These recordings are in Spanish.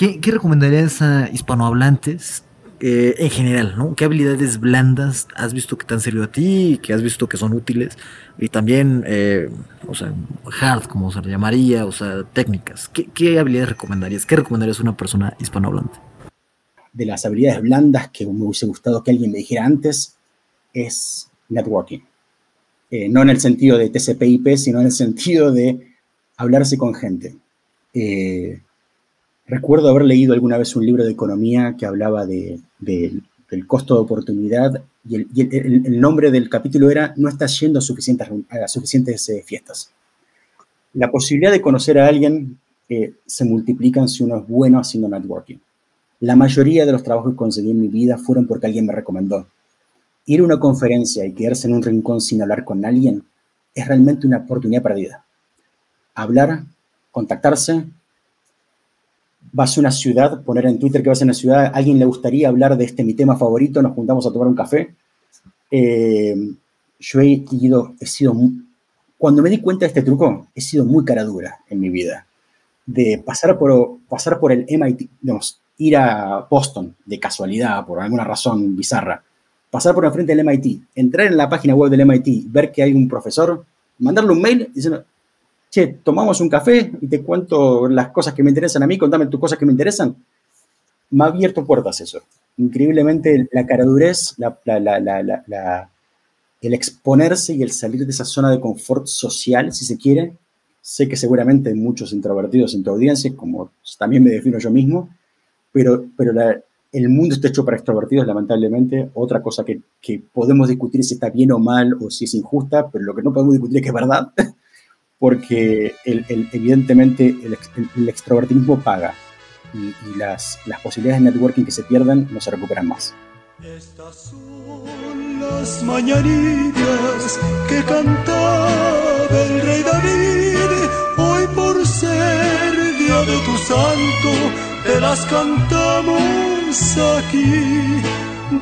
¿qué, recomendarías a hispanohablantes eh, en general, ¿no? ¿Qué habilidades blandas has visto que te han servido a ti que has visto que son útiles? Y también, eh, o sea, hard, como se le llamaría, o sea, técnicas. ¿Qué, habilidades recomendarías? ¿Qué recomendarías a una persona hispanohablante? De las habilidades blandas que me hubiese gustado que alguien me dijera antes es networking. Eh, no en el sentido de TCP/IP, sino en el sentido de hablarse con gente. Eh, recuerdo haber leído alguna vez un libro de economía que hablaba del costo de oportunidad y, el, nombre del capítulo era No estás yendo a suficientes, suficientes eh, fiestas. La posibilidad de conocer a alguien se multiplica si uno es bueno haciendo networking. La mayoría de los trabajos que conseguí en mi vida fueron porque alguien me recomendó ir a una conferencia y quedarse en un rincón sin hablar con alguien es realmente una oportunidad perdida. Hablar, contactarse, vas a una ciudad, poner en Twitter que vas a una ciudad, a alguien le gustaría hablar de este mi tema favorito, nos juntamos a tomar un café. Eh, yo he ido, he sido, cuando me di cuenta de este truco, he sido muy cara dura en mi vida. De pasar por, pasar por el MIT, digamos, ir a Boston de casualidad, por alguna razón bizarra, pasar por enfrente del MIT, entrar en la página web del MIT, ver que hay un profesor, mandarle un mail diciendo, che, tomamos un café y te cuento las cosas que me interesan a mí, contame tus cosas que me interesan. Me ha abierto puertas eso. Increíblemente la caradurez, la, el exponerse y el salir de esa zona de confort social, si se quiere. Sé que seguramente hay muchos introvertidos en tu audiencia, como también me defino yo mismo, pero, pero la, el mundo está hecho para extrovertidos, lamentablemente. Otra cosa que, podemos discutir si está bien o mal o si es injusta, pero lo que no podemos discutir es que es verdad, porque evidentemente el, extrovertismo paga y, las, las, posibilidades de networking que se pierden no se recuperan más. Estas son las mañanitas que cantaba el rey David, hoy por ser día de tu santo, te las cantamos aquí.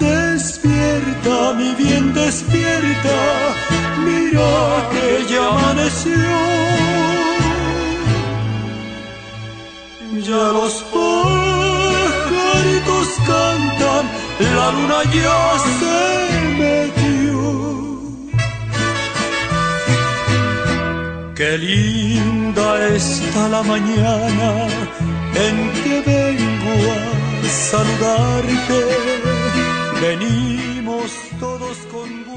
Despierta, mi bien, despierta. Mira que ya amaneció. Ya los pajaritos cantan, la luna ya se metió. Qué linda está la mañana en que vengo a saludarte. Venimos todos con.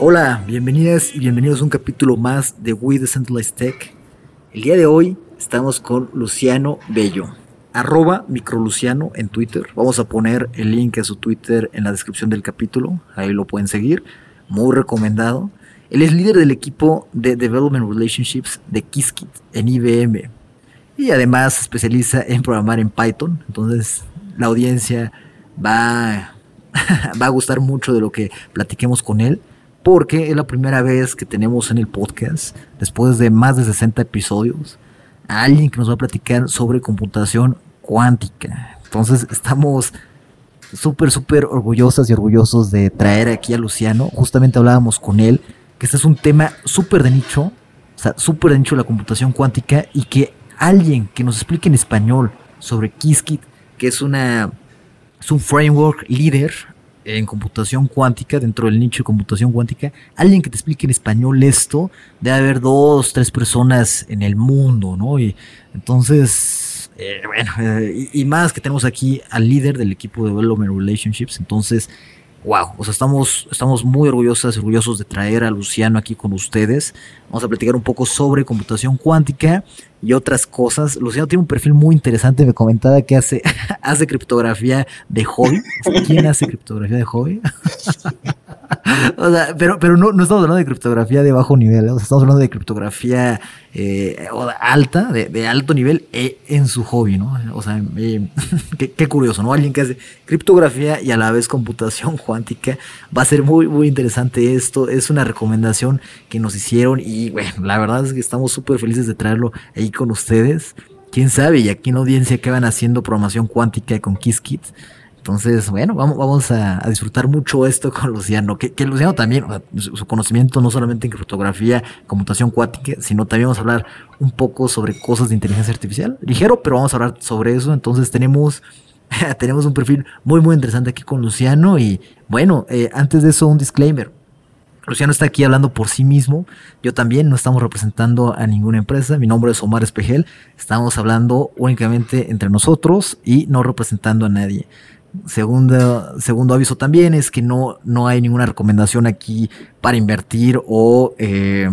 Hola, bienvenidas y bienvenidos a un capítulo más de We Decentralized Tech. El día de hoy estamos con Luciano Bello, arroba microluciano en Twitter. Vamos a poner el link a su Twitter en la descripción del capítulo, ahí lo pueden seguir, muy recomendado. Él es líder del equipo de Development Relationships de Qiskit en IBM y además se especializa en programar en Python, entonces la audiencia va, va a gustar mucho de lo que platiquemos con él, porque es la primera vez que tenemos en el podcast, después de más de 60 episodios, a alguien que nos va a platicar sobre computación cuántica. Entonces estamos súper, súper orgullosas y orgullosos de traer aquí a Luciano. Justamente hablábamos con él que este es un tema súper de nicho, o sea, súper de nicho la computación cuántica y que alguien que nos explique en español sobre Qiskit que es, una, es un framework líder en computación cuántica, dentro del nicho de computación cuántica, alguien que te explique en español esto, debe haber dos, tres personas en el mundo, ¿no? Y entonces, eh, bueno, eh, y, más que tenemos aquí al líder del equipo de Development Relationships, entonces, wow, o sea, estamos, estamos muy orgullosas, orgullosos de traer a Luciano aquí con ustedes. Vamos a platicar un poco sobre computación cuántica y otras cosas. Luciano tiene un perfil muy interesante, me comentaba que hace, hace criptografía de hobby. ¿Quién hace criptografía de hobby? o sea, pero, pero no, no, estamos hablando de criptografía de bajo nivel, ¿eh? estamos hablando de criptografía eh, alta, de, alto nivel eh, en su hobby, ¿no? O sea, qué, curioso, ¿no? Alguien que hace criptografía y a la vez computación cuántica. Va a ser muy, muy interesante esto. Es una recomendación que nos hicieron y, bueno, la verdad es que estamos súper felices de traerlo ahí con ustedes. Quién sabe, y aquí en la audiencia que van haciendo programación cuántica con Qiskit Entonces, bueno, vamos, vamos a, disfrutar mucho esto con Luciano. Que, Luciano también, su, conocimiento no solamente en criptografía, computación cuántica, sino también vamos a hablar un poco sobre cosas de inteligencia artificial. Ligero, pero vamos a hablar sobre eso. Entonces tenemos, tenemos un perfil muy, muy interesante aquí con Luciano. Y bueno, eh, antes de eso, un disclaimer. Luciano está aquí hablando por sí mismo. Yo también no estamos representando a ninguna empresa. Mi nombre es Omar Espejel. Estamos hablando únicamente entre nosotros y no representando a nadie. Segundo, segundo aviso también es que no, no hay ninguna recomendación aquí para invertir o eh,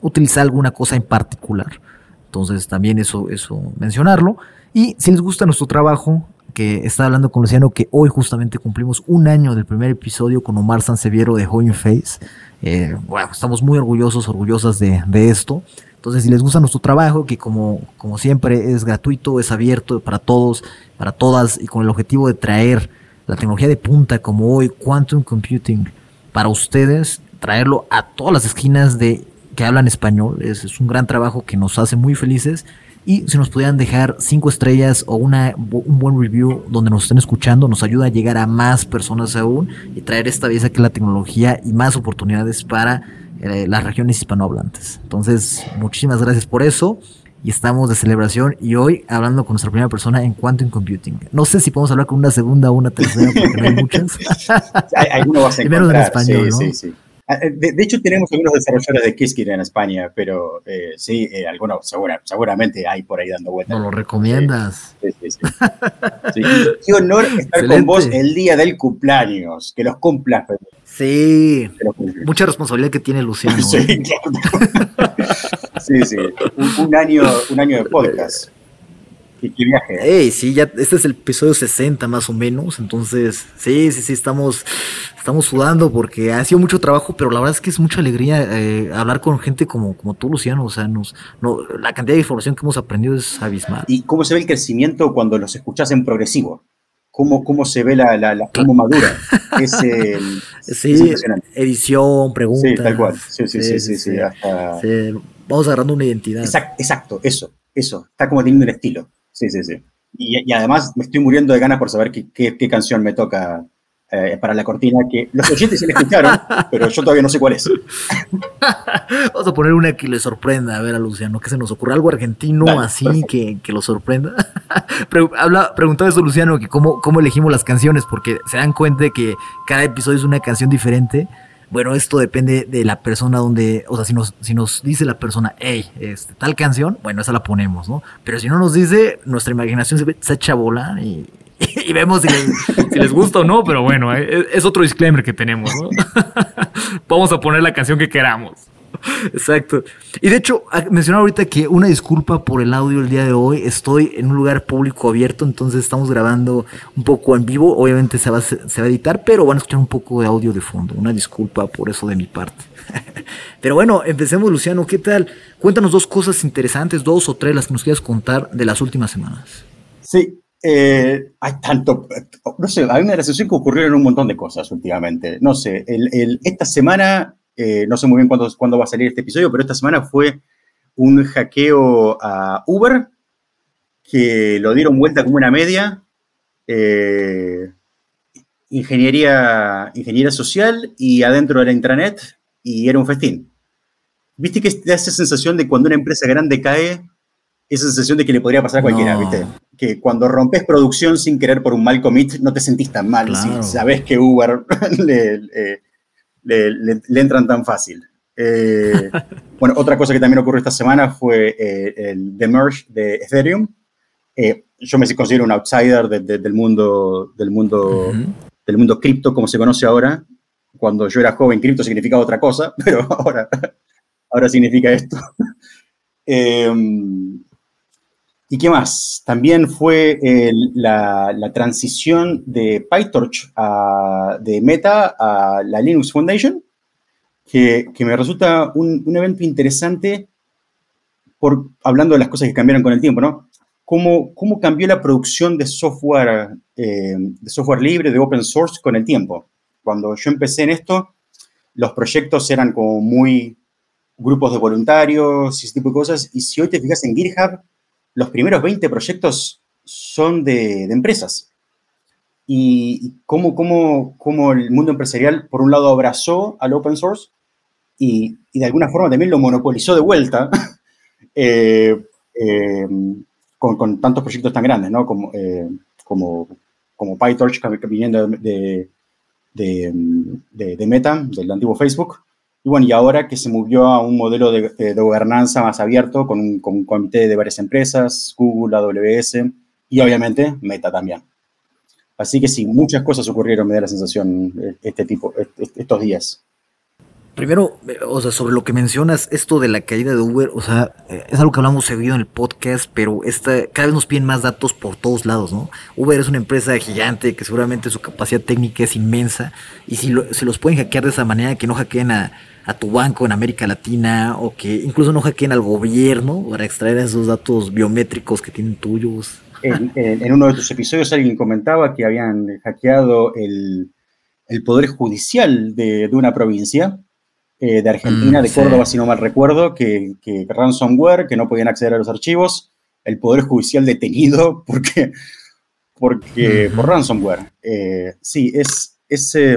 utilizar alguna cosa en particular. Entonces también eso, eso mencionarlo. Y si les gusta nuestro trabajo, que está hablando con Luciano, que hoy justamente cumplimos un año del primer episodio con Omar Sanseviero de Hoy Face. Eh, bueno, estamos muy orgullosos, orgullosas de, de, esto. Entonces, si les gusta nuestro trabajo, que como, como siempre es gratuito, es abierto para todos, para todas, y con el objetivo de traer la tecnología de punta como hoy, Quantum Computing, para ustedes, traerlo a todas las esquinas de que hablan español. Es, un gran trabajo que nos hace muy felices y si nos pudieran dejar cinco estrellas o una, un buen review donde nos estén escuchando, nos ayuda a llegar a más personas aún y traer esta belleza que la tecnología y más oportunidades para eh, las regiones hispanohablantes. Entonces, muchísimas gracias por eso. Y estamos de celebración y hoy hablando con nuestra primera persona en Quantum Computing. No sé si podemos hablar con una segunda o una tercera porque no hay muchas. Alguno vas a encontrar. en español, sí, sí, sí. Ah, eh, de, hecho, tenemos algunos desarrolladores de Qiskit en España, pero eh, sí, eh, algunos seguramente hay por ahí dando vueltas. ¿No lo recomiendas? Sí, sí, sí. Qué honor estar con vos el día del cumpleaños. Que los cumplas. Sí, mucha responsabilidad que tiene Luciano. Sí, claro. sí, sí. Un, año, un año de podcast. Qué, viaje. Ey, sí, ya, este es el episodio 60 más o menos. Entonces, sí, sí, sí, estamos estamos sudando porque ha sido mucho trabajo, pero la verdad es que es mucha alegría eh, hablar con gente como, como tú, Luciano. O sea, nos, no, la cantidad de información que hemos aprendido es abismal. ¿Y cómo se ve el crecimiento cuando los escuchas en progresivo? ¿Cómo, cómo se ve la, la, cómo madura? Es, sí, edición, preguntas. Sí, tal cual. Sí, sí, sí, sí. sí, Vamos agarrando una identidad. Exacto, eso, eso. Está como teniendo un estilo. Sí, sí, sí. Y, y, además me estoy muriendo de ganas por saber qué, qué, qué canción me toca eh, para la cortina que los oyentes se le escucharon, pero yo todavía no sé cuál es. Vamos a poner una que le sorprenda, a ver a Luciano, que se nos ocurra algo argentino así que, que, lo sorprenda. Habla, preguntaba eso Luciano, que cómo, cómo elegimos las canciones, porque se dan cuenta de que cada episodio es una canción diferente. Bueno, esto depende de la persona donde, o sea, si nos, si nos dice la persona, hey, este, tal canción, bueno, esa la ponemos, ¿no? Pero si no nos dice, nuestra imaginación se, se echa a y, y vemos si les, gusta o no, pero bueno, eh, es, otro disclaimer que tenemos, ¿no? Vamos a poner la canción que queramos. Exacto. Y de hecho, ah, mencionaba ahorita que una disculpa por el audio el día de hoy. Estoy en un lugar público abierto, entonces estamos grabando un poco en vivo. Obviamente se va, se va a editar, pero van a escuchar un poco de audio de fondo. Una disculpa por eso de mi parte. Pero bueno, empecemos, Luciano. ¿Qué tal? Cuéntanos dos cosas interesantes, dos o tres las que nos quieras contar de las últimas semanas. Sí, eh, hay tanto, no sé, hay una recesión que ocurrieron un montón de cosas últimamente. No sé, esta semana, eh, no sé muy bien cuándo, cuándo va a salir este episodio, pero esta semana fue un hackeo a Uber, que lo dieron vuelta como una media. Eh, ingeniería, ingeniería social y adentro era intranet y era un festín. ¿Viste que te hace sensación de cuando una empresa grande cae, esa sensación de que le podría pasar a cualquiera, ¿viste? Que cuando rompes producción sin querer por un mal commit, no te sentís tan mal si sabes que Uber le, le, entran tan fácil. Eh, bueno, otra cosa que también ocurrió esta semana fue eh, el The Merge de Ethereum. Eh, yo me considero un outsider del mundo del mundo del mundo cripto como se conoce ahora. Cuando yo era joven, cripto significaba otra cosa, pero ahora, ahora significa esto. ¿Y qué más? También fue la, transición de PyTorch de Meta a la Linux Foundation, que, me resulta un, evento interesante por, hablando de las cosas que cambiaron con el tiempo, ¿no? Cómo, cómo cambió la producción de software, eh, de software libre, de open source con el tiempo. Cuando yo empecé en esto, los proyectos eran como muy grupos de voluntarios y ese tipo de cosas. Y si hoy te fijas en GitHub, los primeros 20 proyectos son de, empresas. y cómo, cómo, cómo, el mundo empresarial, por un lado, abrazó al open source y, y de alguna forma también lo monopolizó de vuelta eh, eh, con, con, tantos proyectos tan grandes, ¿no? Como, eh, como, como PyTorch viniendo de, de, de, de, Meta, del antiguo Facebook. Y bueno, y ahora que se movió a un modelo de, gobernanza más abierto con un, comité de varias empresas, Google, AWS y obviamente Meta también. Así que sí, muchas cosas ocurrieron, me da la sensación, este tipo, estos días. Primero, o sea, sobre lo que mencionas, esto de la caída de Uber, o sea, es algo que hablamos seguido en el podcast, pero esta, cada vez nos piden más datos por todos lados, ¿no? Uber es una empresa gigante que seguramente su capacidad técnica es inmensa, y si lo, se los pueden hackear de esa manera, que no hackeen a, a, tu banco en América Latina, o que incluso no hackeen al gobierno para extraer esos datos biométricos que tienen tuyos. En, uno de tus episodios alguien comentaba que habían hackeado el, el poder judicial de, de una provincia eh, de Argentina, mm, de Córdoba, sí. si no mal recuerdo, que, que, ransomware, que no podían acceder a los archivos, el Poder Judicial detenido porque, porque, por ransomware. Eh, sí, es, es eh,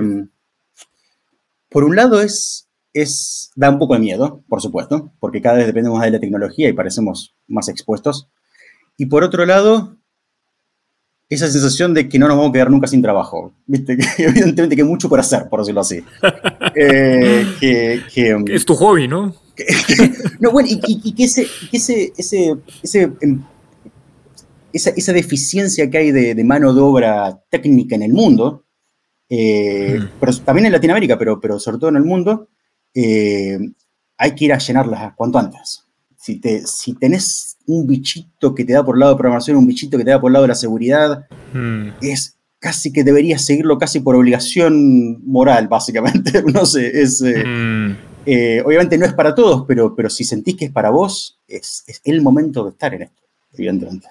por un lado es, es, da un poco de miedo, por supuesto, porque cada vez dependemos más de la tecnología y parecemos más expuestos. Y por otro lado, esa sensación de que no nos vamos a quedar nunca sin trabajo. ¿Viste? Evidentemente que hay mucho por hacer, por decirlo así. eh, que, que, es tu hobby, ¿no? Que, no, bueno, y, y, y que, ese, ese, ese, ese, em, esa, esa, deficiencia que hay de, de, mano de obra técnica en el mundo, eh, mm. pero también en Latinoamérica, pero, pero sobre todo en el mundo, eh, hay que ir a llenarla cuanto antes. Si, te, si tenés un bichito que te da por el lado de programación, un bichito que te da por el lado de la seguridad, mm. es casi que deberías seguirlo casi por obligación moral, básicamente. no sé, es... Eh, mm. eh, obviamente no es para todos, pero, pero si sentís que es para vos, es, es el momento de estar en esto, evidentemente.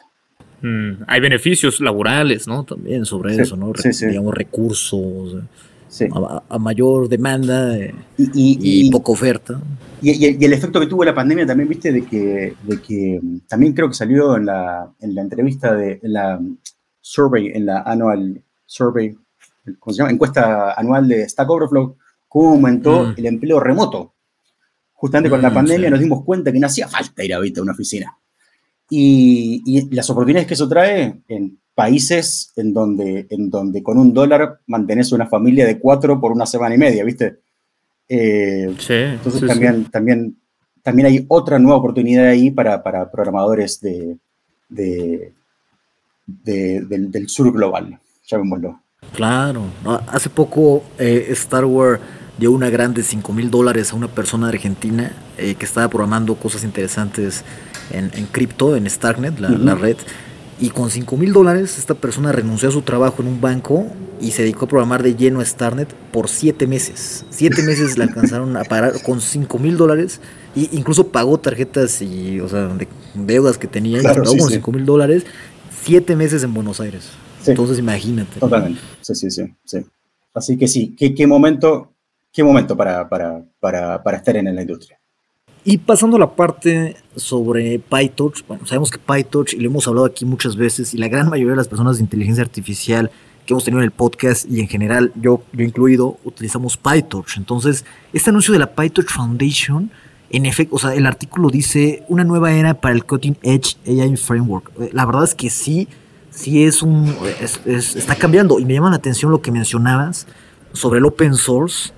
Mm. Hay beneficios laborales, ¿no? También sobre sí, eso, ¿no? Sí, sí. Digamos, recursos. A, a, mayor demanda eh, y, y, y, poca oferta. Y, y, el efecto que tuvo la pandemia también, viste, de que, de que también creo que salió en la, en la entrevista de en la survey, en la annual survey, ¿cómo se llama? Encuesta anual de Stack Overflow, cómo aumentó mm. el empleo remoto. Justamente con mm, la pandemia sí. nos dimos cuenta que no hacía falta ir a, a una oficina. Y, las oportunidades que eso trae en países en donde, en donde con un dólar mantenés una familia de cuatro por una semana y media, ¿viste? Eh, sí, entonces sí, también, sí. También, también hay otra nueva oportunidad ahí para, para programadores de, de, de, del, del, sur global, llamémoslo. Claro, hace poco eh, Star Wars dio una grande 5 mil dólares a una persona de Argentina eh, que estaba programando cosas interesantes en, en cripto, en Starknet, la, uh -huh. la red. Y con 5 mil dólares esta persona renunció a su trabajo en un banco y se dedicó a programar de lleno a Starnet por 7 meses. 7 meses le alcanzaron a pagar con 5 mil dólares. E incluso pagó tarjetas y, o sea, de deudas que tenía claro, y pagó sí, con 5 mil sí. dólares. 7 meses en Buenos Aires. Sí. Entonces imagínate. Totalmente. Sí, sí, sí. sí. Así que sí, qué, qué momento, qué momento para, para, para, para estar en la industria. Y pasando a la parte sobre PyTorch, bueno, sabemos que PyTorch, y lo hemos hablado aquí muchas veces, y la gran mayoría de las personas de inteligencia artificial que hemos tenido en el podcast y en general yo, yo incluido, utilizamos PyTorch. Entonces, este anuncio de la PyTorch Foundation, en efecto, o sea, el artículo dice una nueva era para el Cutting Edge AI Framework. La verdad es que sí, sí es un, es, es, está cambiando y me llama la atención lo que mencionabas sobre el open source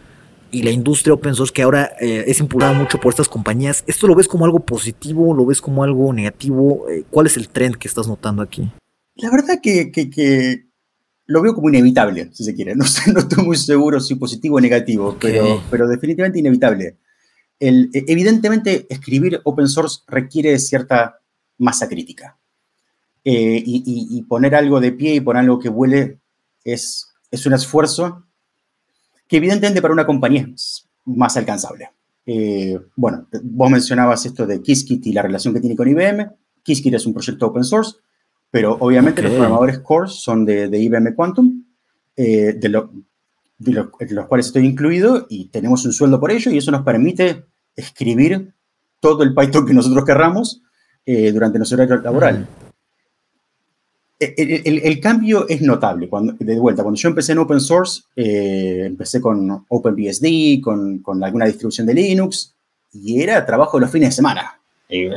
y la industria open source que ahora eh, es impulsada mucho por estas compañías, ¿esto lo ves como algo positivo? ¿Lo ves como algo negativo? Eh, ¿Cuál es el trend que estás notando aquí? La verdad que, que, que lo veo como inevitable, si se quiere. No, sé, no estoy muy seguro si positivo o negativo, okay. pero, pero definitivamente inevitable. El, e, evidentemente, escribir open source requiere cierta masa crítica. Eh, y, y, y, poner algo de pie y poner algo que vuele es, es un esfuerzo que evidentemente para una compañía es más alcanzable. Eh, bueno, vos mencionabas esto de Qiskit y la relación que tiene con IBM. Qiskit es un proyecto open source, pero obviamente okay. los programadores core son de, de IBM Quantum, eh, de, lo, de, lo, de, los cuales estoy incluido y tenemos un sueldo por ello y eso nos permite escribir todo el Python que nosotros querramos eh, durante nuestro horario laboral. Mm. El, cambio es notable. Cuando, de vuelta, cuando yo empecé en open source, eh, empecé con OpenBSD, con, con alguna distribución de Linux, y era trabajo los fines de semana. Eh,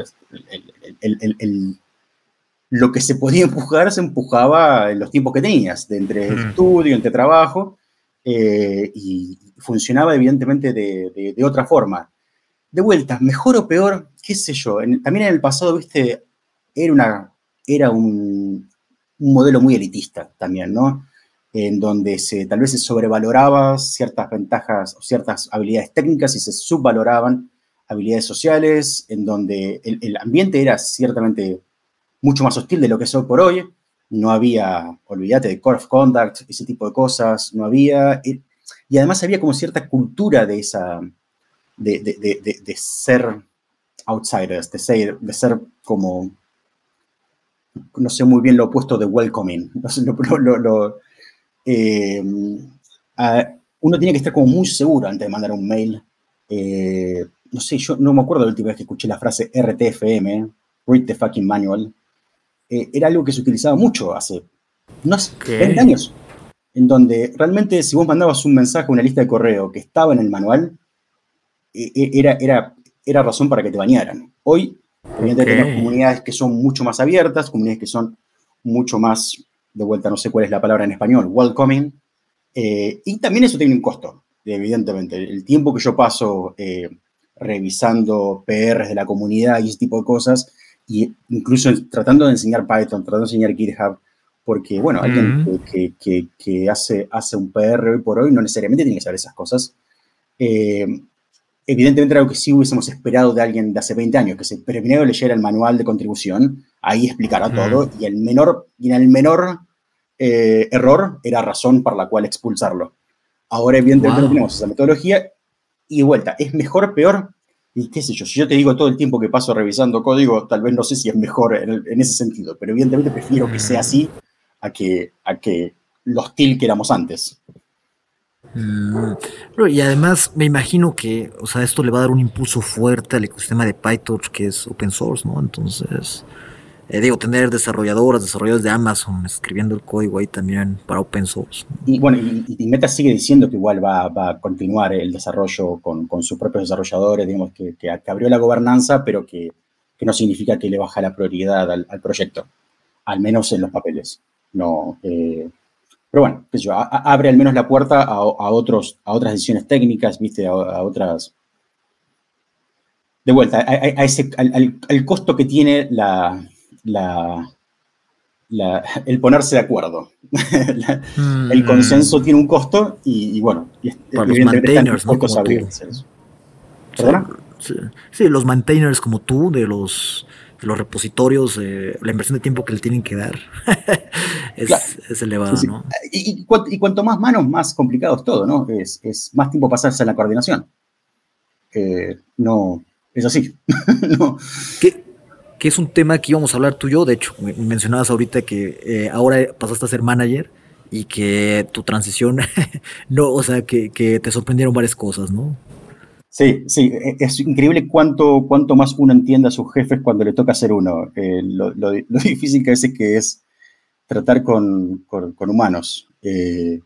lo que se podía empujar se empujaba en los tiempos que tenías, de entre estudio, entre trabajo, eh, y funcionaba evidentemente de, de, otra forma. De vuelta, mejor o peor, qué sé yo. también en el pasado, viste, era, una, era un, un modelo muy elitista también, ¿no? En donde se, tal vez se sobrevaloraba ciertas ventajas o ciertas habilidades técnicas y se subvaloraban habilidades sociales, en donde el, ambiente era ciertamente mucho más hostil de lo que es hoy por hoy. No había, olvídate de Core of Conduct, ese tipo de cosas, no había. Y, además había como cierta cultura de esa, de, de, ser outsiders, de ser, de ser como no sé muy bien lo opuesto de welcoming. Eh, uno tiene que estar como muy seguro antes de mandar un mail. Eh, no sé, yo no me acuerdo la última vez que escuché la frase RTFM, Read the fucking manual. Eh, era algo que se utilizaba mucho hace, no sé, 20 años. En donde realmente si vos mandabas un mensaje a una lista de correo que estaba en el manual, era, era, era razón para que te bañaran. Hoy Evidentemente tenemos comunidades que son mucho más abiertas, comunidades que son mucho más, de vuelta no sé cuál es la palabra en español, welcoming. Eh, y también eso tiene un costo, evidentemente. El tiempo que yo paso eh, revisando PRs de la comunidad y ese tipo de cosas, y incluso tratando de enseñar Python, tratando de enseñar GitHub, porque, bueno, alguien que, que, que, hace, hace un PR hoy por hoy no necesariamente tiene que saber esas cosas. Eh, evidentemente algo que sí hubiésemos esperado de alguien de hace 20 años, que se primero leyera el manual de contribución, ahí explicara todo, y el menor, y en el menor eh, error era razón para la cual expulsarlo. Ahora, evidentemente, no tenemos esa metodología, y de vuelta, ¿es mejor, peor? Y qué sé yo, si yo te digo todo el tiempo que paso revisando código, tal vez no sé si es mejor en, ese sentido, pero evidentemente prefiero que sea así a que, a que lo hostil que éramos antes. Mm, y además me imagino que, o sea, esto le va a dar un impulso fuerte al ecosistema de PyTorch que es open source, ¿no? Entonces, eh, digo, tener desarrolladoras, desarrolladores de Amazon escribiendo el código ahí también para open source. Y bueno, y, Meta sigue diciendo que igual va, a continuar el desarrollo con, sus propios desarrolladores, digamos, que, que, abrió la gobernanza, pero que, no significa que le baja la prioridad al, proyecto, al menos en los papeles. No, eh, pero bueno, abre al menos la puerta a, otros, a otras decisiones técnicas, ¿viste? A, otras... De vuelta, a, ese, al, costo que tiene la, el ponerse de acuerdo. el mm. consenso tiene un costo y, bueno, Para los maintainers, ¿no? Sí, sí, los maintainers como tú, de los los repositorios, eh, la inversión de tiempo que le tienen que dar es, elevada, ¿no? Y, cuanto más manos, más complicado es todo, ¿no? Es, más tiempo pasarse en la coordinación. no, es así. no. ¿Qué, que es un tema que íbamos a hablar tú y yo, de hecho, mencionabas ahorita que eh, ahora pasaste a ser manager y que tu transición, no, o sea, que, que te sorprendieron varias cosas, ¿no? Sí, sí, e, es increíble cuánto, cuánto más uno entiende a sus jefes cuando le toca ser uno. Eh, lo, difícil que es que es tratar con, humanos. Eh,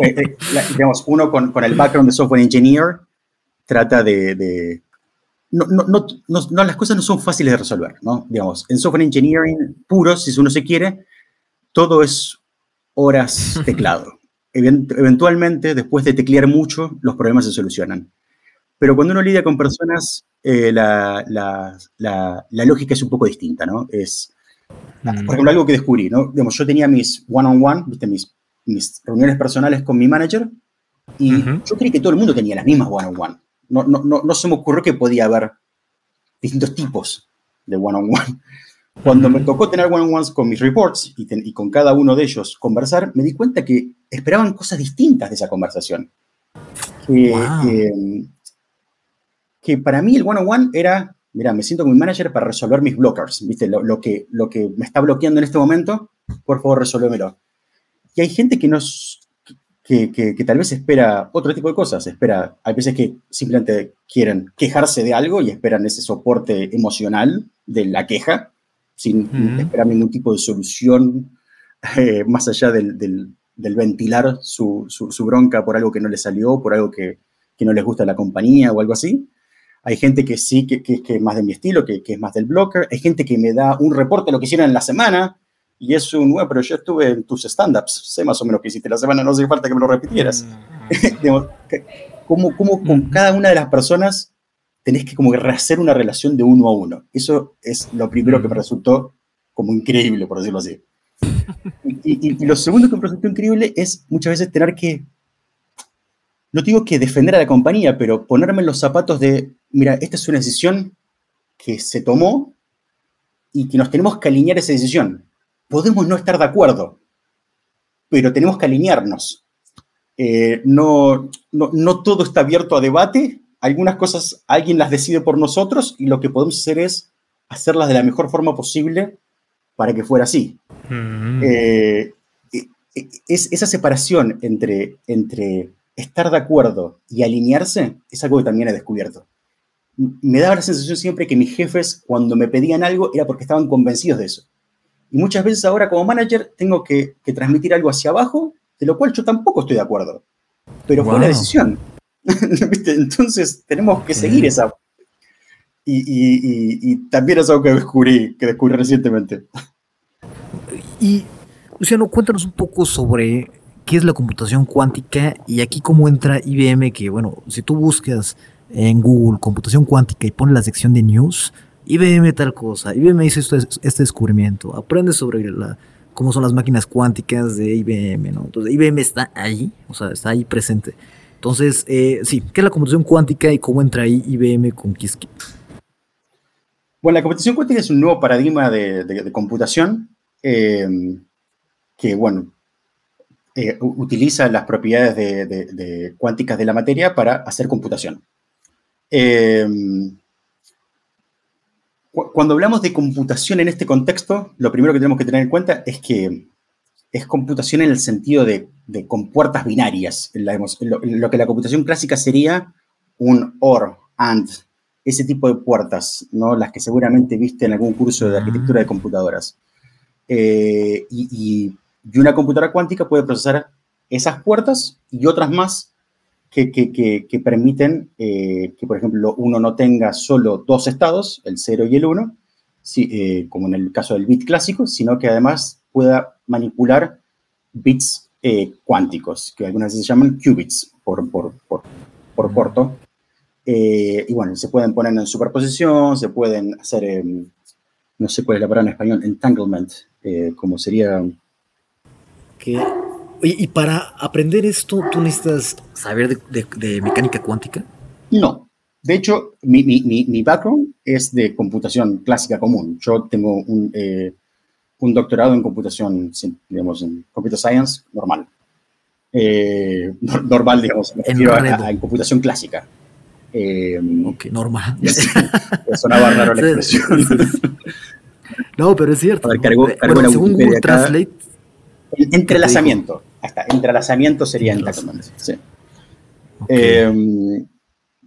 eh, digamos, uno con, el background de software engineer trata de... no, las cosas no son fáciles de resolver, ¿no? Digamos, en software engineering puro, si uno se quiere, todo es horas teclado eventualmente, después de teclear mucho, los problemas se solucionan. Pero cuando uno lidia con personas, eh, la, lógica es un poco distinta, ¿no? Es, por mm. ejemplo, algo que descubrí, ¿no? Digamos, yo tenía mis one-on-one, Mis, mis reuniones personales con mi manager, y yo creí que todo el mundo tenía las mismas one-on-one. No, no, no, no, se me ocurrió que podía haber distintos tipos de one-on-one. Cuando me tocó tener one-on-ones con mis reports y, con cada uno de ellos conversar, me di cuenta que esperaban cosas distintas de esa conversación. Que, para mí el one-on-one era, mira, me siento como mi manager para resolver mis blockers, ¿viste? Lo, que, lo que me está bloqueando en este momento, por favor, resuélvemelo. Y hay gente que, nos, que, que, tal vez espera otro tipo de cosas, espera, hay veces que simplemente quieren quejarse de algo y esperan ese soporte emocional de la queja sin esperar ningún tipo de solución eh, más allá del, ventilar su, bronca por algo que no le salió, por algo que, no les gusta la compañía o algo así. Hay gente que sí, que, que, es más de mi estilo, que, es más del blocker. Hay gente que me da un reporte de lo que hicieron en la semana y es un, bueno, pero yo estuve en tus stand-ups, sé más o menos qué hiciste la semana, no hace falta que me lo repitieras. Mm. como, como con cada una de las personas tenés que como que rehacer una relación de uno a uno. Eso es lo primero que me mm. resultó como increíble, por decirlo así. Y, lo segundo que me resultó increíble es muchas veces tener que, no digo que defender a la compañía, pero ponerme en los zapatos de, mira, esta es una decisión que se tomó y que nos tenemos que alinear esa decisión. Podemos no estar de acuerdo, pero tenemos que alinearnos. Eh, no, no, no todo está abierto a debate algunas cosas alguien las decide por nosotros y lo que podemos hacer es hacerlas de la mejor forma posible para que fuera así. Mm. Eh, e, e, es, esa separación entre, entre estar de acuerdo y alinearse es algo que también he descubierto. Me daba la sensación siempre que mis jefes cuando me pedían algo era porque estaban convencidos de eso. Y muchas veces ahora como manager tengo que, transmitir algo hacia abajo, de lo cual yo tampoco estoy de acuerdo. Pero fue una decisión. Entonces tenemos que seguir esa. Y, también es algo que descubrí, que descubrí recientemente. Y, Luciano, cuéntanos un poco sobre qué es la computación cuántica y aquí cómo entra IBM, que bueno, si tú buscas en Google computación cuántica y pones la sección de news, IBM tal cosa, IBM hizo este, descubrimiento, aprende sobre la, cómo son las máquinas cuánticas de IBM, ¿no? Entonces IBM está ahí, o sea, está ahí presente. Entonces, eh, sí, ¿qué es la computación cuántica y cómo entra ahí IBM con Qiskit? Bueno, la computación cuántica es un nuevo paradigma de, computación eh, que, bueno, eh, utiliza las propiedades de, cuánticas de la materia para hacer computación. cuando hablamos de computación en este contexto, lo primero que tenemos que tener en cuenta es que es computación en el sentido de, de con puertas binarias. lo, que la computación clásica sería un OR, AND, ese tipo de puertas, ¿no? las que seguramente viste en algún curso de arquitectura de computadoras. Eh, y, una computadora cuántica puede procesar esas puertas y otras más que, que, permiten eh, que, por ejemplo, uno no tenga solo dos estados, el 0 y el 1, eh, como en el caso del bit clásico, sino que además pueda manipular bits eh, cuánticos, que algunas veces se llaman qubits por, por, por, por corto. Eh, y bueno, se pueden poner en superposición, se pueden hacer, em, no sé cuál es la palabra en español, entanglement, eh, como sería... Que, y para aprender esto, ¿tú necesitas saber de, mecánica cuántica? No. De hecho, mi, mi, mi, background es de computación clásica común. Yo tengo un, un doctorado en computación, digamos, en computer science normal. Eh, normal, digamos, en computación clásica. Eh, ok, normal. sonaba raro la expresión. no, pero es cierto. Ver, bueno, según Google Translate. entrelazamiento. Hasta entrelazamiento sería entanglement. Sí. Eh,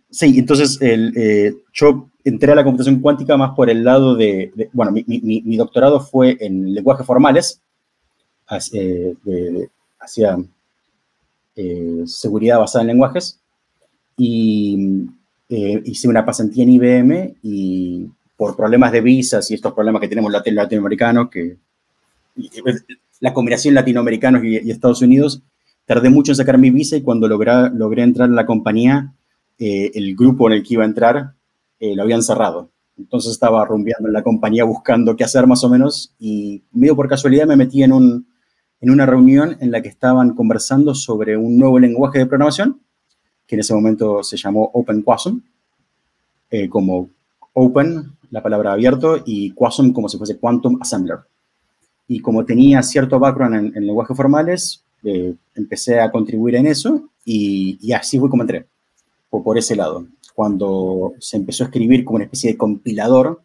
sí, entonces el, eh, yo entré a la computación cuántica más por el lado de, bueno, mi, doctorado fue en lenguajes formales, eh, hacia eh, seguridad basada en lenguajes, y eh, hice una pasantía en IBM y por problemas de visas y estos problemas que tenemos latinoamericanos, que la combinación latinoamericanos y, Estados Unidos, tardé mucho en sacar mi visa y cuando logré, logré entrar en la compañía, el grupo en el que iba a entrar eh, lo habían cerrado. Entonces estaba rumbeando en la compañía buscando qué hacer más o menos y medio por casualidad me metí en, un, en una reunión en la que estaban conversando sobre un nuevo lenguaje de programación que en ese momento se llamó OpenQuasm, eh, como Open, la palabra abierto, y Quasm como si fuese Quantum Assembler. Y como tenía cierto background en, lenguajes formales, eh, empecé a contribuir en eso y, así fue como entré, por, por ese lado cuando se empezó a escribir como una especie de compilador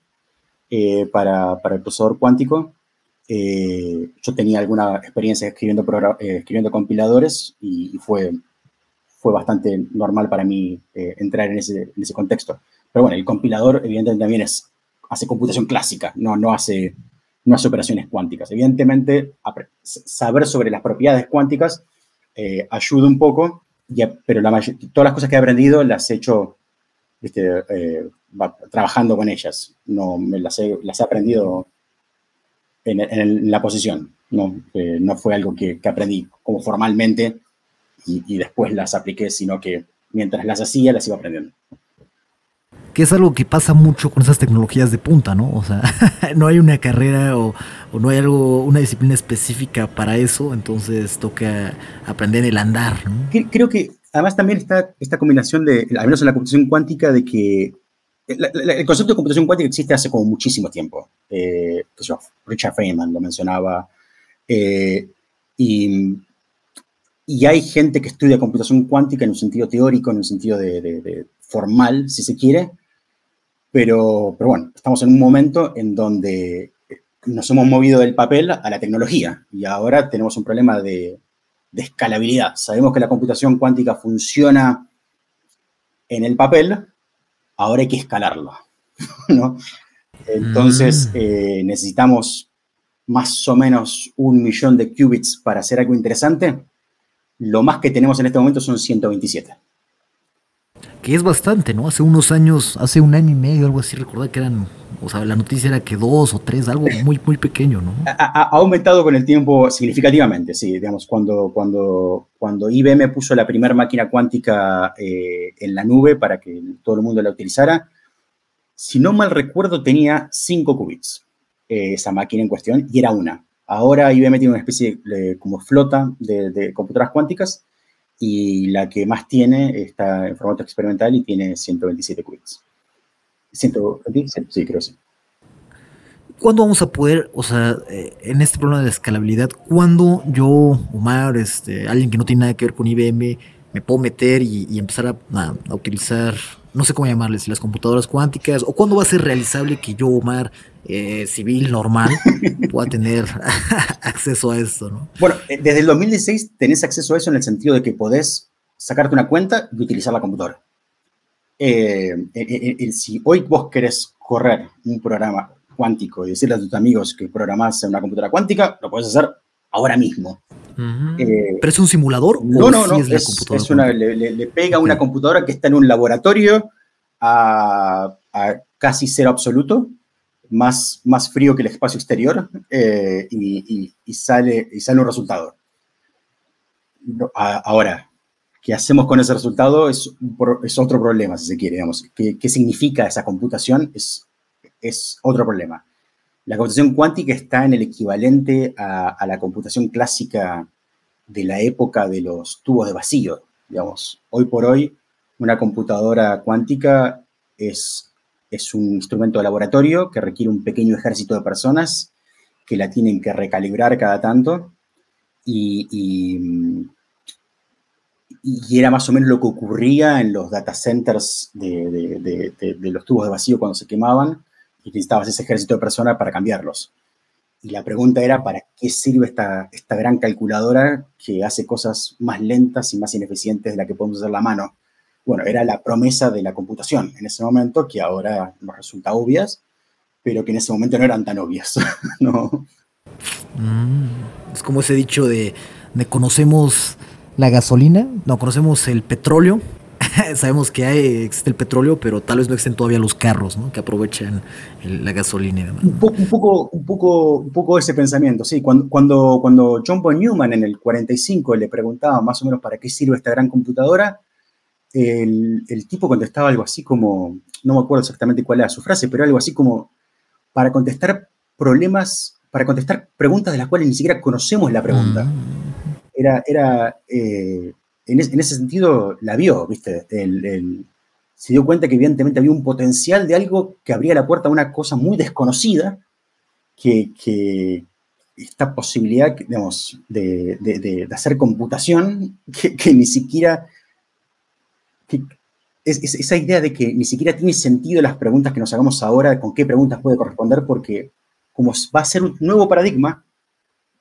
eh, para, para, el procesador cuántico. Eh, yo tenía alguna experiencia escribiendo, eh, escribiendo compiladores y, fue, fue bastante normal para mí entrar en ese, en ese contexto. Pero bueno, el compilador evidentemente también es, hace computación clásica, no, no hace no hace operaciones cuánticas. Evidentemente, saber sobre las propiedades cuánticas eh, ayuda un poco, pero la todas las cosas que he aprendido las he hecho eh, trabajando con ellas. No, me las, he, las he aprendido en, la posición. No, no fue algo que, aprendí como formalmente y, y después las apliqué, sino que mientras las hacía las iba aprendiendo que es algo que pasa mucho con esas tecnologías de punta, ¿no? O sea, no hay una carrera o, no hay algo, una disciplina específica para eso, entonces toca aprender el andar, ¿no? Creo que además también está esta combinación de, al menos en la computación cuántica, de que el concepto de computación cuántica existe hace como muchísimo tiempo. Eh, Richard Feynman lo mencionaba. Eh, y, hay gente que estudia computación cuántica en un sentido teórico, en un sentido de formal, si se quiere, pero, pero bueno, estamos en un momento en donde nos hemos movido del papel a la tecnología y ahora tenemos un problema de, escalabilidad. Sabemos que la computación cuántica funciona en el papel, ahora hay que escalarlo. Entonces, mm. eh, necesitamos más o menos un millón de qubits para hacer algo interesante. Lo más que tenemos en este momento son 127 que es bastante, ¿no? Hace unos años, hace un año y medio, algo así, recordar que eran, o sea, la noticia era que dos o tres, algo muy, muy pequeño, ¿no? Ha, aumentado con el tiempo significativamente, sí, digamos, cuando, cuando, cuando IBM puso la primera máquina cuántica eh, en la nube para que todo el mundo la utilizara, si no mal recuerdo, tenía cinco qubits eh, esa máquina en cuestión, y era una. Ahora IBM tiene una especie de, como flota de, computadoras cuánticas y la que más tiene está en formato experimental y tiene 127 qubits. 127, sí, creo sí. ¿Cuándo vamos a poder, o sea, eh, en este problema de la escalabilidad, cuándo yo, Omar, este, alguien que no tiene nada que ver con IBM, me puedo meter y, empezar a, utilizar, no sé cómo llamarles, las computadoras cuánticas, o cuándo va a ser realizable que yo, Omar, eh, civil normal pueda tener acceso a esto, ¿no? Bueno, eh, desde el 2016 tenés acceso a eso en el sentido de que podés sacarte una cuenta y utilizar la computadora. Eh, si hoy vos querés correr un programa cuántico y decirle a tus amigos que programás en una computadora cuántica, lo podés hacer ahora mismo. ¿Pero es un simulador? No, no, no. Es, una, le, pega una computadora que está en un laboratorio a, a casi cero absoluto más, más frío que el espacio exterior eh, y, sale, y sale un resultado. Ahora, ¿qué hacemos con ese resultado? Es, es otro problema, si se quiere, digamos. ¿Qué, qué significa esa computación? Es, es otro problema. La computación cuántica está en el equivalente a, la computación clásica de la época de los tubos de vacío, digamos. Hoy por hoy, una computadora cuántica es es un instrumento de laboratorio que requiere un pequeño ejército de personas que la tienen que recalibrar cada tanto y, y, era más o menos lo que ocurría en los data centers de, los tubos de vacío cuando se quemaban y necesitabas ese ejército de personas para cambiarlos. Y la pregunta era, ¿para qué sirve esta, esta gran calculadora que hace cosas más lentas y más ineficientes de la que podemos hacer la mano? bueno, era la promesa de la computación en ese momento, que ahora nos resulta obvias, pero que en ese momento no eran tan obvias, ¿no? Mm, es como ese dicho de, conocemos la gasolina, no conocemos el petróleo, sabemos que hay, existe el petróleo, pero tal vez no existen todavía los carros, ¿no? Que aprovechan la gasolina y demás. Un poco, un poco, un poco, un poco ese pensamiento, sí. Cuando, cuando, cuando John von Neumann en el 45 le preguntaba más o menos para qué sirve esta gran computadora, el, tipo contestaba algo así como, no me acuerdo exactamente cuál era su frase, pero algo así como, para contestar problemas, para contestar preguntas de las cuales ni siquiera conocemos la pregunta. Mm. Era, era eh, en, ese sentido, la vio, ¿viste? se dio cuenta que evidentemente había un potencial de algo que abría la puerta a una cosa muy desconocida, que, esta posibilidad, digamos, de, hacer computación que, ni siquiera es, esa idea de que ni siquiera tiene sentido las preguntas que nos hagamos ahora, con qué preguntas puede corresponder, porque como va a ser un nuevo paradigma,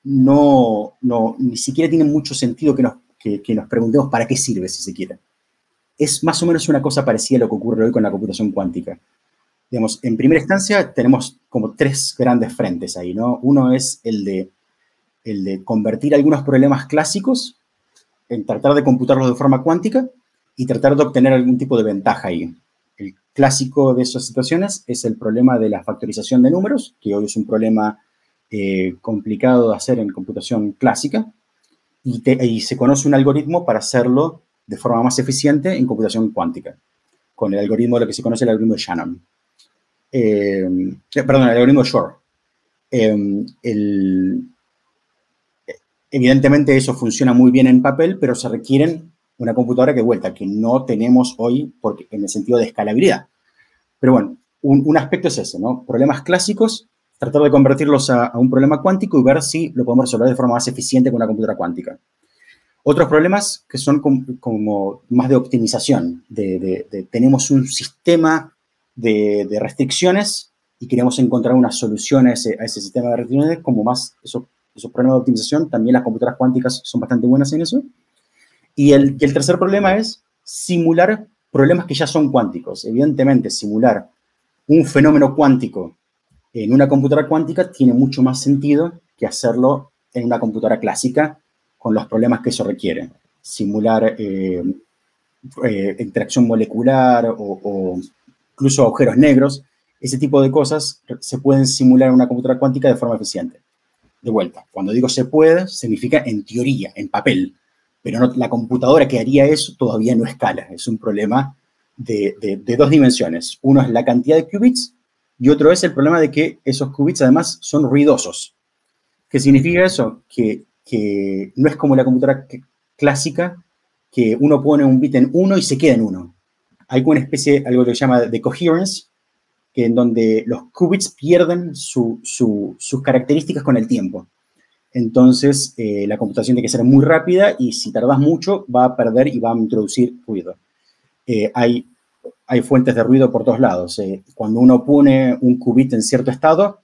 no, no ni siquiera tiene mucho sentido que nos, que, nos preguntemos para qué sirve, si se quiere. Es más o menos una cosa parecida a lo que ocurre hoy con la computación cuántica. digamos, en primera instancia tenemos como tres grandes frentes ahí, ¿no? Uno es el de, el de convertir algunos problemas clásicos en tratar de computarlos de forma cuántica y tratar de obtener algún tipo de ventaja ahí. El clásico de esas situaciones es el problema de la factorización de números, que hoy es un problema eh, complicado de hacer en computación clásica, y, y se conoce un algoritmo para hacerlo de forma más eficiente en computación cuántica, con el algoritmo, lo que se conoce el algoritmo de Shannon. Eh, perdón, el algoritmo de Shor. Eh, evidentemente eso funciona muy bien en papel, pero se requieren una computadora que vuelta, que no tenemos hoy porque, en el sentido de escalabilidad. Pero bueno, un, aspecto es ese, ¿no? Problemas clásicos, tratar de convertirlos a, un problema cuántico y ver si lo podemos resolver de forma más eficiente con una computadora cuántica. Otros problemas que son como, más de optimización, tenemos un sistema de, restricciones y queremos encontrar una solución a ese, sistema de restricciones, como más esos, problemas de optimización, también las computadoras cuánticas son bastante buenas en eso. Y el tercer problema es simular problemas que ya son cuánticos. Evidentemente, simular un fenómeno cuántico en una computadora cuántica tiene mucho más sentido que hacerlo en una computadora clásica con los problemas que eso requiere. Simular eh, eh, interacción molecular o, incluso agujeros negros, ese tipo de cosas se pueden simular en una computadora cuántica de forma eficiente. De vuelta, cuando digo se puede, significa en teoría, en papel, pero la computadora que haría eso todavía no escala. Es un problema de, dos dimensiones. Uno es la cantidad de qubits y otro es el problema de que esos qubits además son ruidosos. ¿Qué significa eso? Que, que no es como la computadora clásica, que uno pone un bit en uno y se queda en uno hay una especie, algo que se llama de coherence, que en donde los qubits pierden sus características con el tiempo. Entonces, eh, la computación tiene que ser muy rápida y si tardas mucho, va a perder y va a introducir ruido. Eh, hay, hay fuentes de ruido por todos lados. Eh. Cuando uno pone un qubit en cierto estado,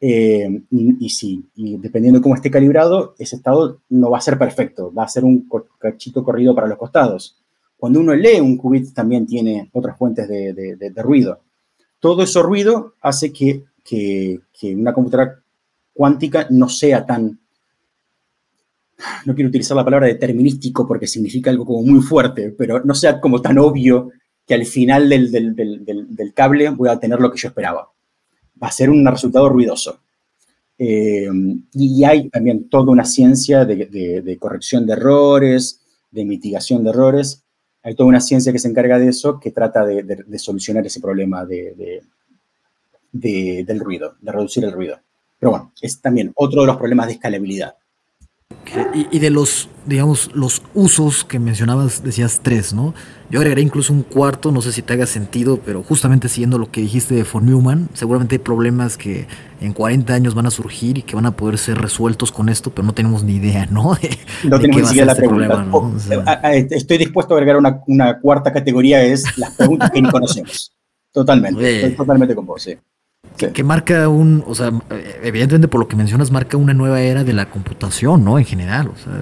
y, y, sí, y dependiendo de cómo esté calibrado, ese estado no va a ser perfecto, va a ser un cachito corrido para los costados. Cuando uno lee un qubit también tiene otras fuentes de, ruido. Todo ese ruido hace que, una computadora cuántica no sea tan, no quiero utilizar la palabra determinístico porque significa algo como muy fuerte, pero no sea como tan obvio que al final del, cable voy a tener lo que yo esperaba. Va a ser un resultado ruidoso. Eh, y hay también toda una ciencia de, corrección de errores, de mitigación de errores, hay toda una ciencia que se encarga de eso, que trata de, solucionar ese problema de, del ruido, de reducir el ruido. Pero bueno, es también otro de los problemas de escalabilidad. Y, de los, digamos, los usos que mencionabas, decías tres, ¿no? Yo agregaré incluso un cuarto, no sé si te haga sentido, pero justamente siguiendo lo que dijiste de von Neumann, seguramente hay problemas que en 40 años van a surgir y que van a poder ser resueltos con esto, pero no tenemos ni idea, ¿no? no tenemos ni siquiera la este pregunta. Oh, estoy dispuesto a agregar una, una, cuarta categoría, es las preguntas que ni conocemos. Totalmente, estoy totalmente con vos, sí. Que, marca un, o sea, evidentemente por lo que mencionas, marca una nueva era de la computación, ¿no? En general, o sea,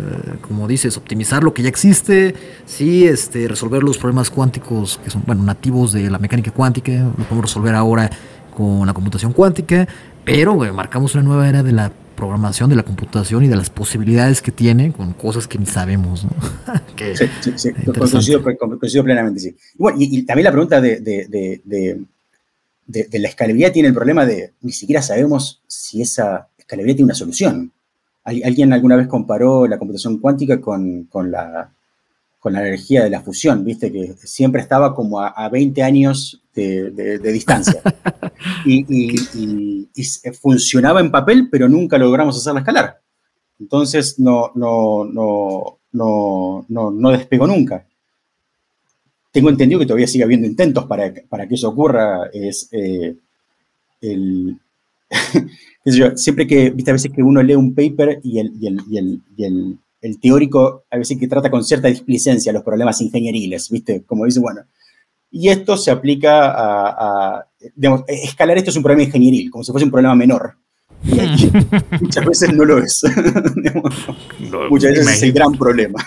como dices, optimizar lo que ya existe, sí, este, resolver los problemas cuánticos que son, bueno, nativos de la mecánica cuántica, lo podemos resolver ahora con la computación cuántica, pero marcamos una nueva era de la programación de la computación y de las posibilidades que tiene con cosas que ni sabemos, ¿no? sí, sí, sí, coincido, plenamente, sí. Y, también la pregunta de de, la escalabilidad tiene el problema de ni siquiera sabemos si esa escalabilidad tiene una solución. ¿Alguien alguna vez comparó la computación cuántica con, la, con la energía de la fusión? Viste que siempre estaba como a, 20 años de, distancia. y, funcionaba en papel, pero nunca logramos hacerla escalar. Entonces no, no, no, no, no despegó nunca tengo entendido que todavía sigue habiendo intentos para, para que eso ocurra. Es eh, el, siempre que, viste, a veces que uno lee un paper y el, y el, y el, y el, el teórico a veces que trata con cierta displicencia los problemas ingenieriles, viste, como dice, bueno, y esto se aplica a, a digamos, escalar esto es un problema ingenieril, como si fuese un problema menor. Muchas veces no lo es. muchas veces es el gran problema.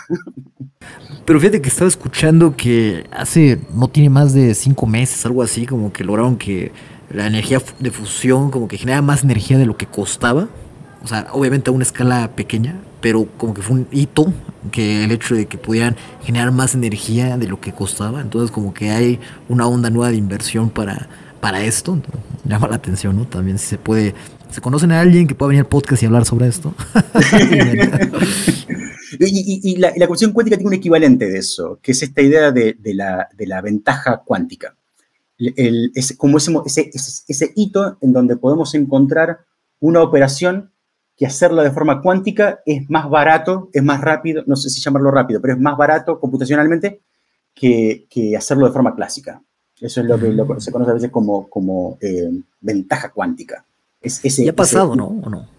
Pero fíjate que estaba escuchando que hace, no tiene más de cinco meses, algo así, como que lograron que la energía de fusión como que genera más energía de lo que costaba. O sea, obviamente a una escala pequeña, pero como que fue un hito que el hecho de que pudieran generar más energía de lo que costaba. Entonces como que hay una onda nueva de inversión para, para esto. llama la atención, ¿no? También si se puede... ¿Se conocen a alguien que pueda venir al podcast y hablar sobre esto? y, la, cuestión cuántica tiene un equivalente de eso, que es esta idea de, la, de la, ventaja cuántica. El, es como ese, ese, ese hito en donde podemos encontrar una operación que hacerla de forma cuántica es más barato, es más rápido, no sé si llamarlo rápido, pero es más barato computacionalmente que, hacerlo de forma clásica. Eso es lo que, se conoce a veces como, como eh, ventaja cuántica. Es ese, ha pasado, ¿no? ¿O no?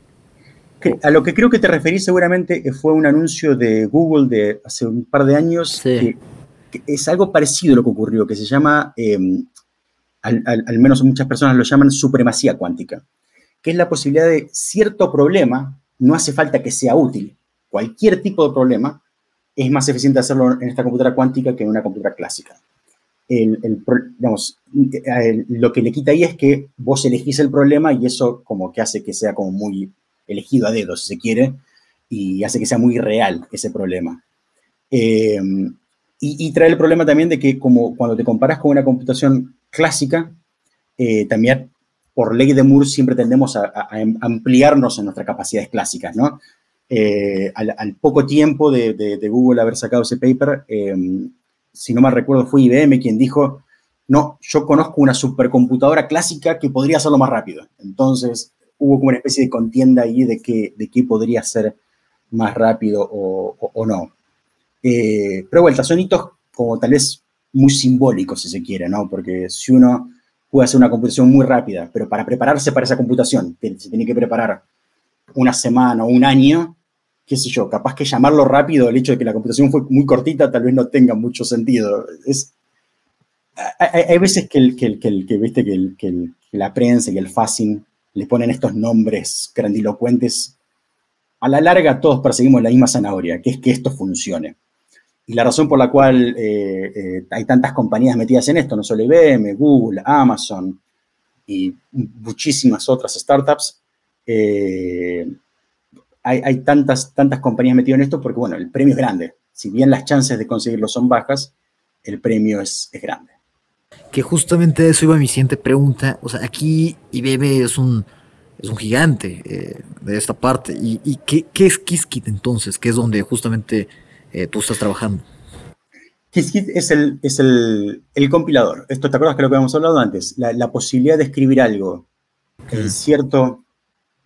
a lo que creo que te referís seguramente fue un anuncio de Google de hace un par de años. Que, es algo parecido a lo que ocurrió, que se llama, em, al, al menos muchas personas lo llaman supremacía cuántica que es la posibilidad de cierto problema, no hace falta que sea útil, cualquier tipo de problema, es más eficiente hacerlo en esta computadora cuántica que en una computadora clásica. Lo que le quita ahí es que vos elegís el problema y eso como que hace que sea como muy elegido a dedo, si se quiere, y hace que sea muy real ese problema. Eh, y, trae el problema también de que como cuando te comparas con una computación clásica, eh, también por ley de Moore siempre tendemos a, ampliarnos en nuestras capacidades clásicas, ¿no? Eh, al, poco tiempo de, Google haber sacado ese paper, em, si no mal recuerdo, fue IBM quien dijo, no, yo conozco una supercomputadora clásica que podría hacerlo más rápido. Entonces, hubo como una especie de contienda ahí de qué, de podría ser más rápido o, no. Eh, pero vuelta, son hitos como tal vez muy simbólicos, si se quiere, ¿no? Porque si uno puede hacer una computación muy rápida, pero para prepararse para esa computación, se tiene que preparar una semana o un año, qué sé yo, capaz que llamarlo rápido, el hecho de que la computación fue muy cortita, tal vez no tenga mucho sentido. Es, hay, veces que, el, que, que, ¿viste? que, la prensa y el fascing le ponen estos nombres grandilocuentes. A la larga todos perseguimos la misma zanahoria, que es que esto funcione. Y la razón por la cual eh, eh, hay tantas compañías metidas en esto, no solo IBM, Google, Amazon y muchísimas otras startups, eh, hay, tantas, tantas compañías metidas en esto porque, bueno, el premio es grande. Si bien las chances de conseguirlo son bajas, el premio es, grande. Que justamente eso iba mi siguiente pregunta. O sea, aquí IBM es un, es un gigante de esta parte. ¿Y, qué, qué, es Qiskit entonces? Que es donde justamente eh, tú estás trabajando? Qiskit es, el, es el, compilador. Esto, ¿te acuerdas que lo que habíamos hablado antes? La, posibilidad de escribir algo en cierto,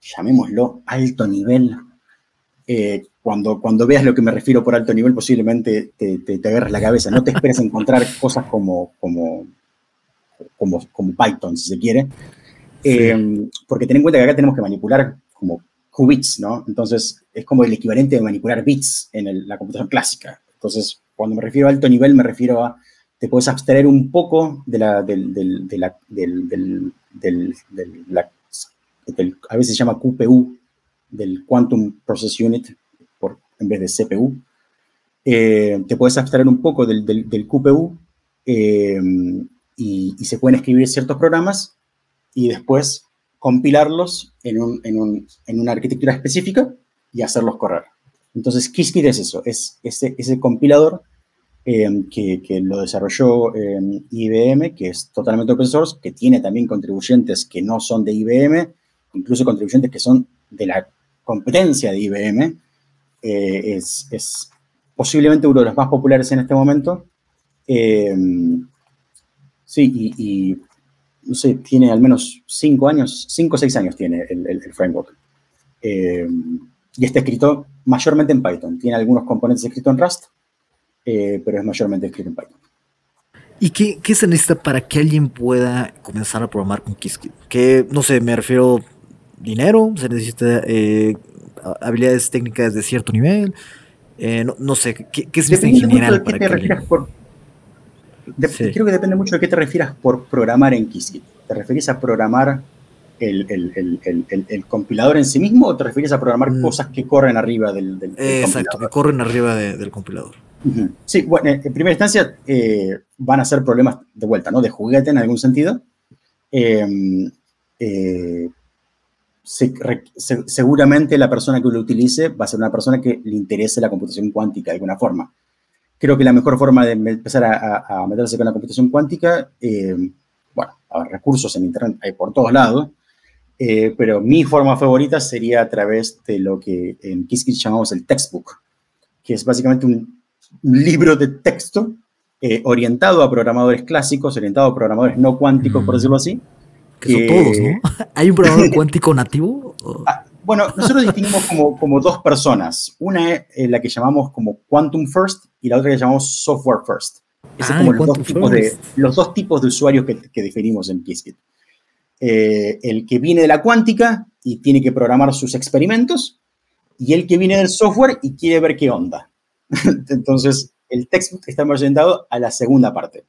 llamémoslo, alto nivel. Eh, cuando, cuando veas lo que me refiero por alto nivel, posiblemente te, te, agarres la cabeza. No te esperes encontrar cosas como, como, como, como Python, si se quiere. Eh, porque ten en cuenta que acá tenemos que manipular como qubits, ¿no? Entonces, es como el equivalente de manipular bits en la computación clásica. Entonces, cuando me refiero a alto nivel, me refiero a, te puedes abstraer un poco de la, del, de la, del, a veces se llama QPU, del Quantum Process Unit, por, en vez de CPU. Eh, te puedes abstraer un poco del, del, QPU eh, y, y se pueden escribir ciertos programas y después compilarlos en, un, en, un, en, una arquitectura específica y hacerlos correr. Entonces, Qiskit es eso, es ese, ese compilador em, que, que, lo desarrolló em, IBM, que es totalmente open source, que tiene también contribuyentes que no son de IBM, incluso contribuyentes que son de la competencia de IBM. Eh, es, es, posiblemente uno de los más populares en este momento. Em, sí, y, no sé, tiene al menos cinco años, cinco o seis años tiene el, framework. Eh, y está escrito mayormente en Python. Tiene algunos componentes escritos en Rust, eh, pero es mayormente escrito en Python. ¿Y qué, qué, se necesita para que alguien pueda comenzar a programar con Qiskit? Que, no sé, me refiero dinero, se necesita eh, habilidades técnicas de cierto nivel, no, sé, ¿qué, qué se en general para que Creo que depende mucho de qué te refieras por programar en Qiskit. ¿Te refieres a programar el, compilador en sí mismo o te refieres a programar mm. cosas que corren arriba del, del, Exacto, que corren arriba del compilador. Sí, bueno, en primera instancia eh, van a ser problemas de vuelta, ¿no? De juguete en algún sentido. em, eh, seguramente la persona que lo utilice va a ser una persona que le interese la computación cuántica de alguna forma. Creo que la mejor forma de empezar a, meterse con la computación cuántica, eh, bueno, recursos en Internet hay por todos lados, eh, pero mi forma favorita sería a través de lo que en Qiskit llamamos el textbook, que es básicamente un, libro de texto eh, orientado a programadores clásicos, orientado a programadores no cuánticos, por decirlo así. Que son todos, ¿no? ¿Hay un programador cuántico nativo? Ah, bueno, nosotros distinguimos como, como dos personas. Una es eh, la que llamamos como Quantum First y la otra que llamamos Software First. Esos ah, como los dos, tipos de, los dos, tipos de, usuarios que, que diferimos en Qiskit. Eh, el que viene de la cuántica y tiene que programar sus experimentos, y el que viene del software y quiere ver qué onda. Entonces, el textbook está más orientado a la segunda parte.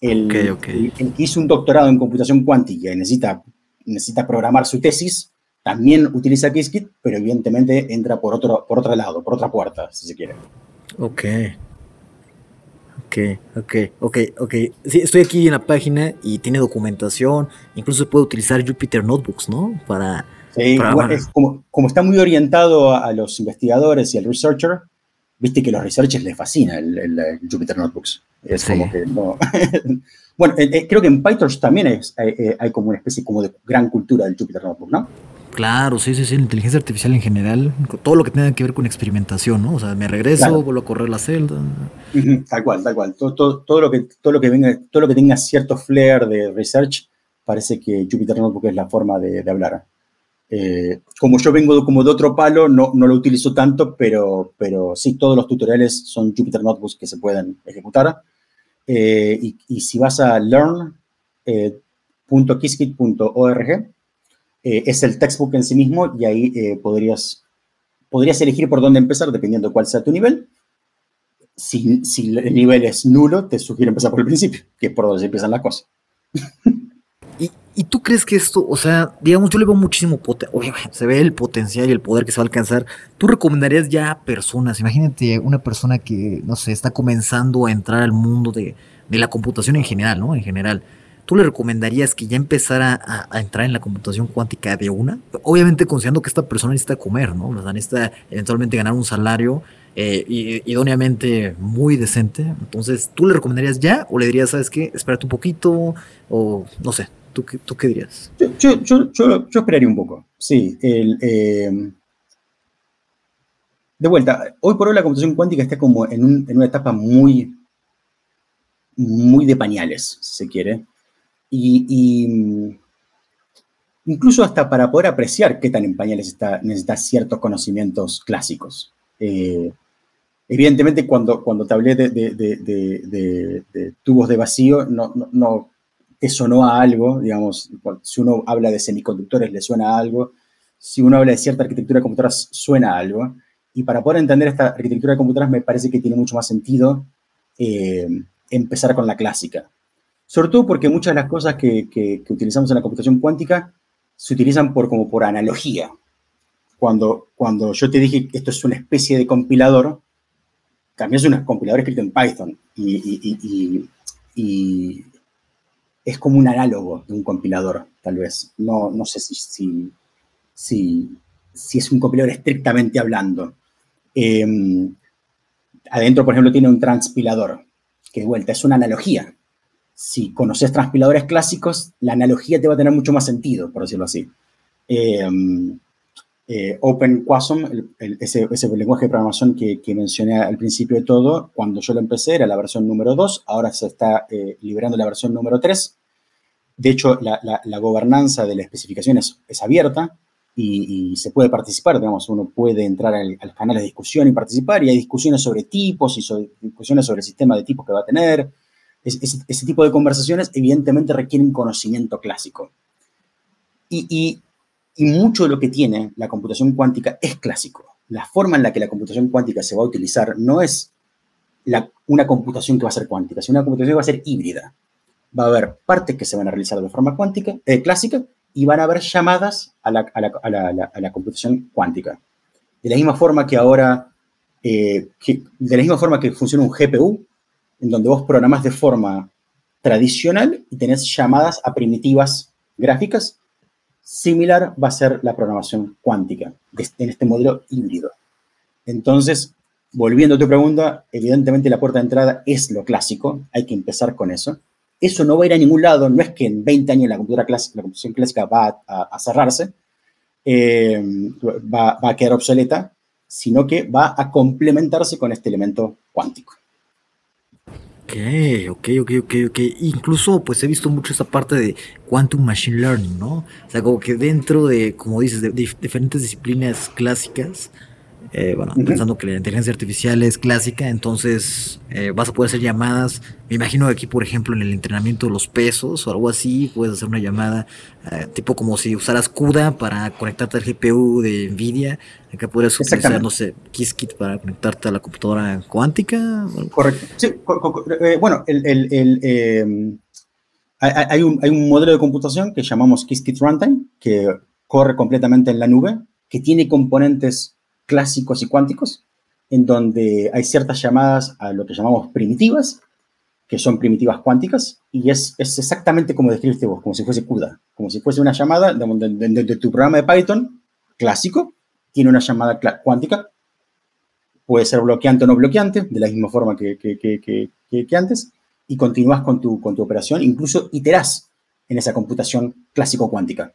El, que hizo un doctorado en computación cuántica y necesita, necesita programar su tesis, también utiliza Qiskit, pero evidentemente entra por otro, por otro lado, por otra puerta, si se quiere. Ok. Ok, ok, ok, ok. Sí, estoy aquí en la página y tiene documentación. Incluso puede utilizar Jupyter Notebooks, ¿no? Para. Sí, como, como, está muy orientado a, los investigadores y al researcher, viste que los researchers les fascina el, Jupyter Notebooks. Es como que no. bueno, eh, eh, creo que en PyTorch también es, eh, hay como una especie como de gran cultura del Jupyter Notebook, ¿no? Claro, sí, sí, sí, la inteligencia artificial en general, todo lo que tenga que ver con experimentación, ¿no? O sea, me regreso, vuelvo a correr la celda. tal cual, tal cual. Todo, todo, lo que, todo, lo que venga, todo lo que tenga cierto flair de research, parece que Jupyter Notebook es la forma de, hablar. Eh, como yo vengo como de otro palo, no, no, lo utilizo tanto, pero, pero sí, todos los tutoriales son Jupyter Notebooks que se pueden ejecutar. Eh, y, y, si vas a learn.kiskit.org, eh, es el textbook en sí mismo y ahí eh, podrías, podrías elegir por dónde empezar dependiendo de cuál sea tu nivel. Si, si, el nivel es nulo, te sugiero empezar por el principio, que es por donde se empiezan las cosas. ¿Y, ¿Y, tú crees que esto, o sea, digamos, yo le veo muchísimo potencial, se ve el potencial y el poder que se va a alcanzar. ¿Tú recomendarías ya a personas, imagínate una persona que, no sé, está comenzando a entrar al mundo de, de la computación en general, ¿no? En general ¿tú le recomendarías que ya empezara a, entrar en la computación cuántica de una? Obviamente considerando que esta persona necesita comer, ¿no? O sea, necesita eventualmente ganar un salario eh, idóneamente muy decente. Entonces, ¿tú le recomendarías ya o le dirías, sabes qué, espérate un poquito? O no sé, ¿tú, tú qué dirías? Yo, yo, yo, yo, esperaría un poco, sí. El, eh, de vuelta, hoy por hoy la computación cuántica está como en, en una etapa muy, muy de pañales, si se quiere. Y, mm, incluso hasta para poder apreciar qué tan en pañales está, necesita ciertos conocimientos clásicos. Eh, evidentemente, cuando, cuando te hablé de, tubos de vacío, no, no, no, te sonó a algo, digamos, si uno habla de semiconductores le suena a algo, si uno habla de cierta arquitectura de computadoras suena a algo, y para poder entender esta arquitectura de computadoras me parece que tiene mucho más sentido eh, empezar con la clásica. Sobre todo porque muchas de las cosas que, utilizamos en la computación cuántica se utilizan por, como por analogía. Cuando, cuando yo te dije que esto es una especie de compilador, también es un compilador escrito en Python y, es como un análogo de un compilador, tal vez. No, no sé si, si, si, es un compilador estrictamente hablando. Em, adentro, por ejemplo, tiene un transpilador, que de vuelta es una analogía si conoces transpiladores clásicos, la analogía te va a tener mucho más sentido, por decirlo así. Em, eh, OpenQuasm, ese, lenguaje de programación que, mencioné al principio de todo, cuando yo lo empecé era la versión número 2, ahora se está eh, liberando la versión número 3. De hecho, la, gobernanza de la especificación es, abierta y, se puede participar, digamos, uno puede entrar al, al, canal de discusión y participar y hay discusiones sobre tipos y discusiones sobre el sistema de tipos que va a tener, ese tipo de conversaciones evidentemente requieren conocimiento clásico. Y, mucho de lo que tiene la computación cuántica es clásico. La forma en la que la computación cuántica se va a utilizar no es una computación que va a ser cuántica, sino una computación que va a ser híbrida. Va a haber partes que se van a realizar de forma cuántica, eh, clásica y van a haber llamadas a la, computación cuántica. De la misma forma que ahora, eh, de la misma forma que funciona un GPU, en donde vos programás de forma tradicional y tenés llamadas a primitivas gráficas. Similar va a ser la programación cuántica en este modelo híbrido. Entonces, volviendo a tu pregunta, evidentemente la puerta de entrada es lo clásico, hay que empezar con eso. Eso no va a ir a ningún lado, no es que en 20 años la, computadora clásica, computación clásica va a, cerrarse, eh, va, va a quedar obsoleta, sino que va a complementarse con este elemento cuántico. Ok, ok, ok, ok. Incluso pues he visto mucho esa parte de quantum machine learning, ¿no? O sea, como que dentro de, como dices, de diferentes disciplinas clásicas, eh, bueno, pensando que la inteligencia artificial es clásica, entonces eh, vas a poder hacer llamadas. Me imagino aquí, por ejemplo, en el entrenamiento de los pesos o algo así, puedes hacer una llamada eh, tipo como si usaras CUDA para conectarte al GPU de NVIDIA. Acá podrías utilizar, no sé, Qiskit para conectarte a la computadora cuántica. Correcto. Sí, bueno, el, el, em, hay, un, hay un modelo de computación que llamamos Qiskit Runtime, que corre completamente en la nube, que tiene componentes clásicos y cuánticos, en donde hay ciertas llamadas a lo que llamamos primitivas, que son primitivas cuánticas, y es, es exactamente como describiste vos, como si fuese CUDA, como si fuese una llamada de, tu programa de Python clásico, tiene una llamada cuántica, puede ser bloqueante o no bloqueante, de la misma forma que, que antes, y continúas con tu, con tu operación, incluso iterás en esa computación clásico-cuántica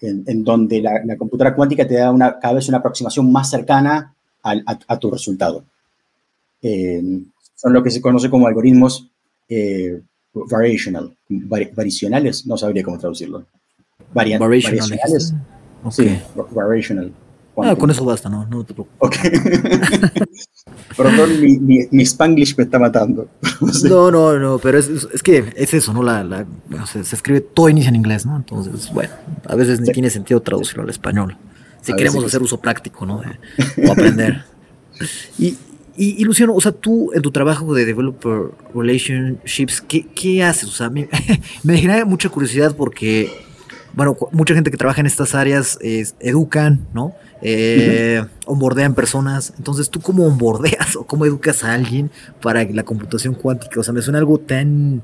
en, donde la, computadora cuántica te da una, cada vez una aproximación más cercana a, tu resultado. son lo que se conoce como algoritmos eh, variational, variacionales, no sabría cómo traducirlo. variacionales. Sí, variational. Ah, con eso basta, no, no te preocupes. Perdón, mi, mi, Spanglish me está matando. no, no, no, pero es, es, que es eso, ¿no? La, la se, escribe todo inicia en inglés, ¿no? Entonces, bueno, a veces ni tiene sentido traducirlo al español. Si queremos hacer uso práctico, ¿no? o aprender. y, y, Luciano, o sea, tú en tu trabajo de Developer Relationships, ¿qué, qué haces? O sea, me, me genera mucha curiosidad porque, bueno, mucha gente que trabaja en estas áreas es, educan, ¿no? Eh, onboardean personas. Entonces, ¿tú cómo onboardeas o cómo educas a alguien para la computación cuántica? O sea, me suena algo tan,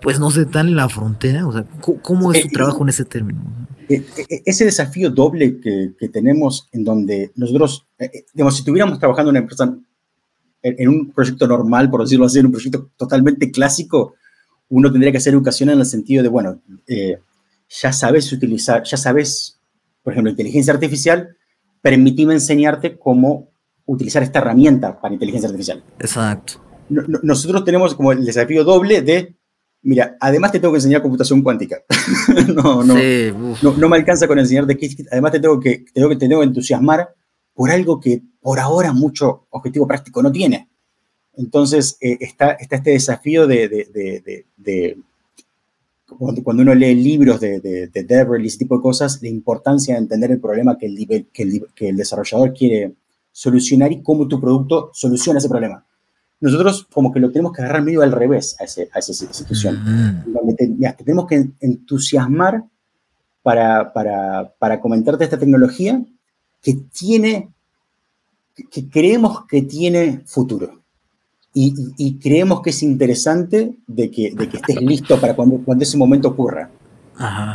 pues no sé, tan en la frontera. O sea, ¿cómo, es tu eh, trabajo en ese término? Eh, eh, ese desafío doble que, tenemos en donde nosotros, digamos, si estuviéramos trabajando en una empresa, en, un proyecto normal, por decirlo así, en un proyecto totalmente clásico, uno tendría que hacer educación en el sentido de, bueno, ya sabes utilizar, ya sabes, por ejemplo, inteligencia artificial, permitime enseñarte cómo utilizar esta herramienta para inteligencia artificial. Exacto. nosotros tenemos como el desafío doble de, mira, además te tengo que enseñar computación cuántica. no, no, no, me alcanza con enseñarte Qiskit, además te tengo, que, tengo que, te tengo que entusiasmar por algo que por ahora mucho objetivo práctico no tiene. Entonces eh, está, está este desafío de, de cuando, uno lee libros de, de, de y ese tipo de cosas, la importancia de entender el problema que el, que el, desarrollador quiere solucionar y cómo tu producto soluciona ese problema. Nosotros como que lo tenemos que agarrar medio al revés a, ese, a esa situación. Mm. tenemos que entusiasmar para, para, para comentarte esta tecnología que tiene, que creemos que tiene futuro y, creemos que es interesante de que, de que estés listo para cuando, cuando ese momento ocurra.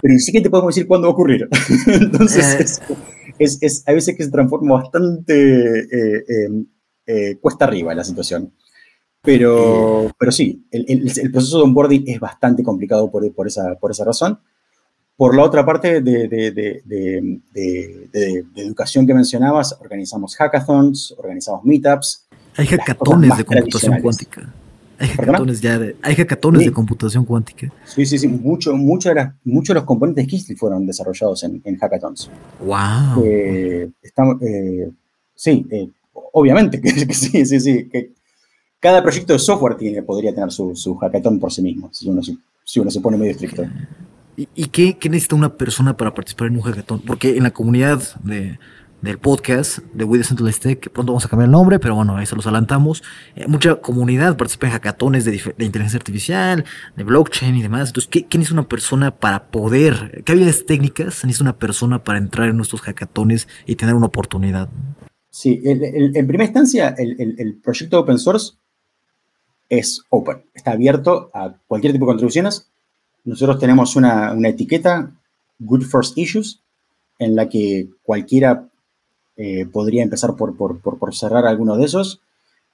Pero sí que te podemos decir cuándo va a ocurrir. Entonces, eh. es, es, a veces que se transforma bastante eh, em, eh, cuesta arriba la situación. Pero, pero sí, el, el, proceso de onboarding es bastante complicado por, por, esa, por esa razón. Por la otra parte de, de, de, de, educación que mencionabas, organizamos hackathons, organizamos meetups, hay hackatones de computación cuántica. Hay hackatones ya de, hay hackatones de computación cuántica. Sí, sí, sí. Mucho, muchos de los componentes de Qiskit fueron desarrollados en, en hackathons. ¡Wow! Eh, eh, sí, eh, obviamente que, sí, sí, sí. Que cada proyecto de software tiene, podría tener su, su hackathon por sí mismo, si uno, si uno se pone medio estricto. ¿Y, y qué, qué, necesita una persona para participar en un hackathon? Porque en la comunidad de, del podcast de We Decentralized Tech, que pronto vamos a cambiar el nombre, pero bueno, ahí se los adelantamos. Eh, mucha comunidad participa en hackatones de, inteligencia artificial, de blockchain y demás. Entonces, ¿qué, ¿quién es una persona para poder, qué habilidades técnicas necesita una persona para entrar en nuestros hackatones y tener una oportunidad? Sí, en primera instancia, el, el, proyecto open source es open, está abierto a cualquier tipo de contribuciones. Nosotros tenemos una, una etiqueta, Good First Issues, en la que cualquiera eh, podría empezar por, por, por, cerrar alguno de esos,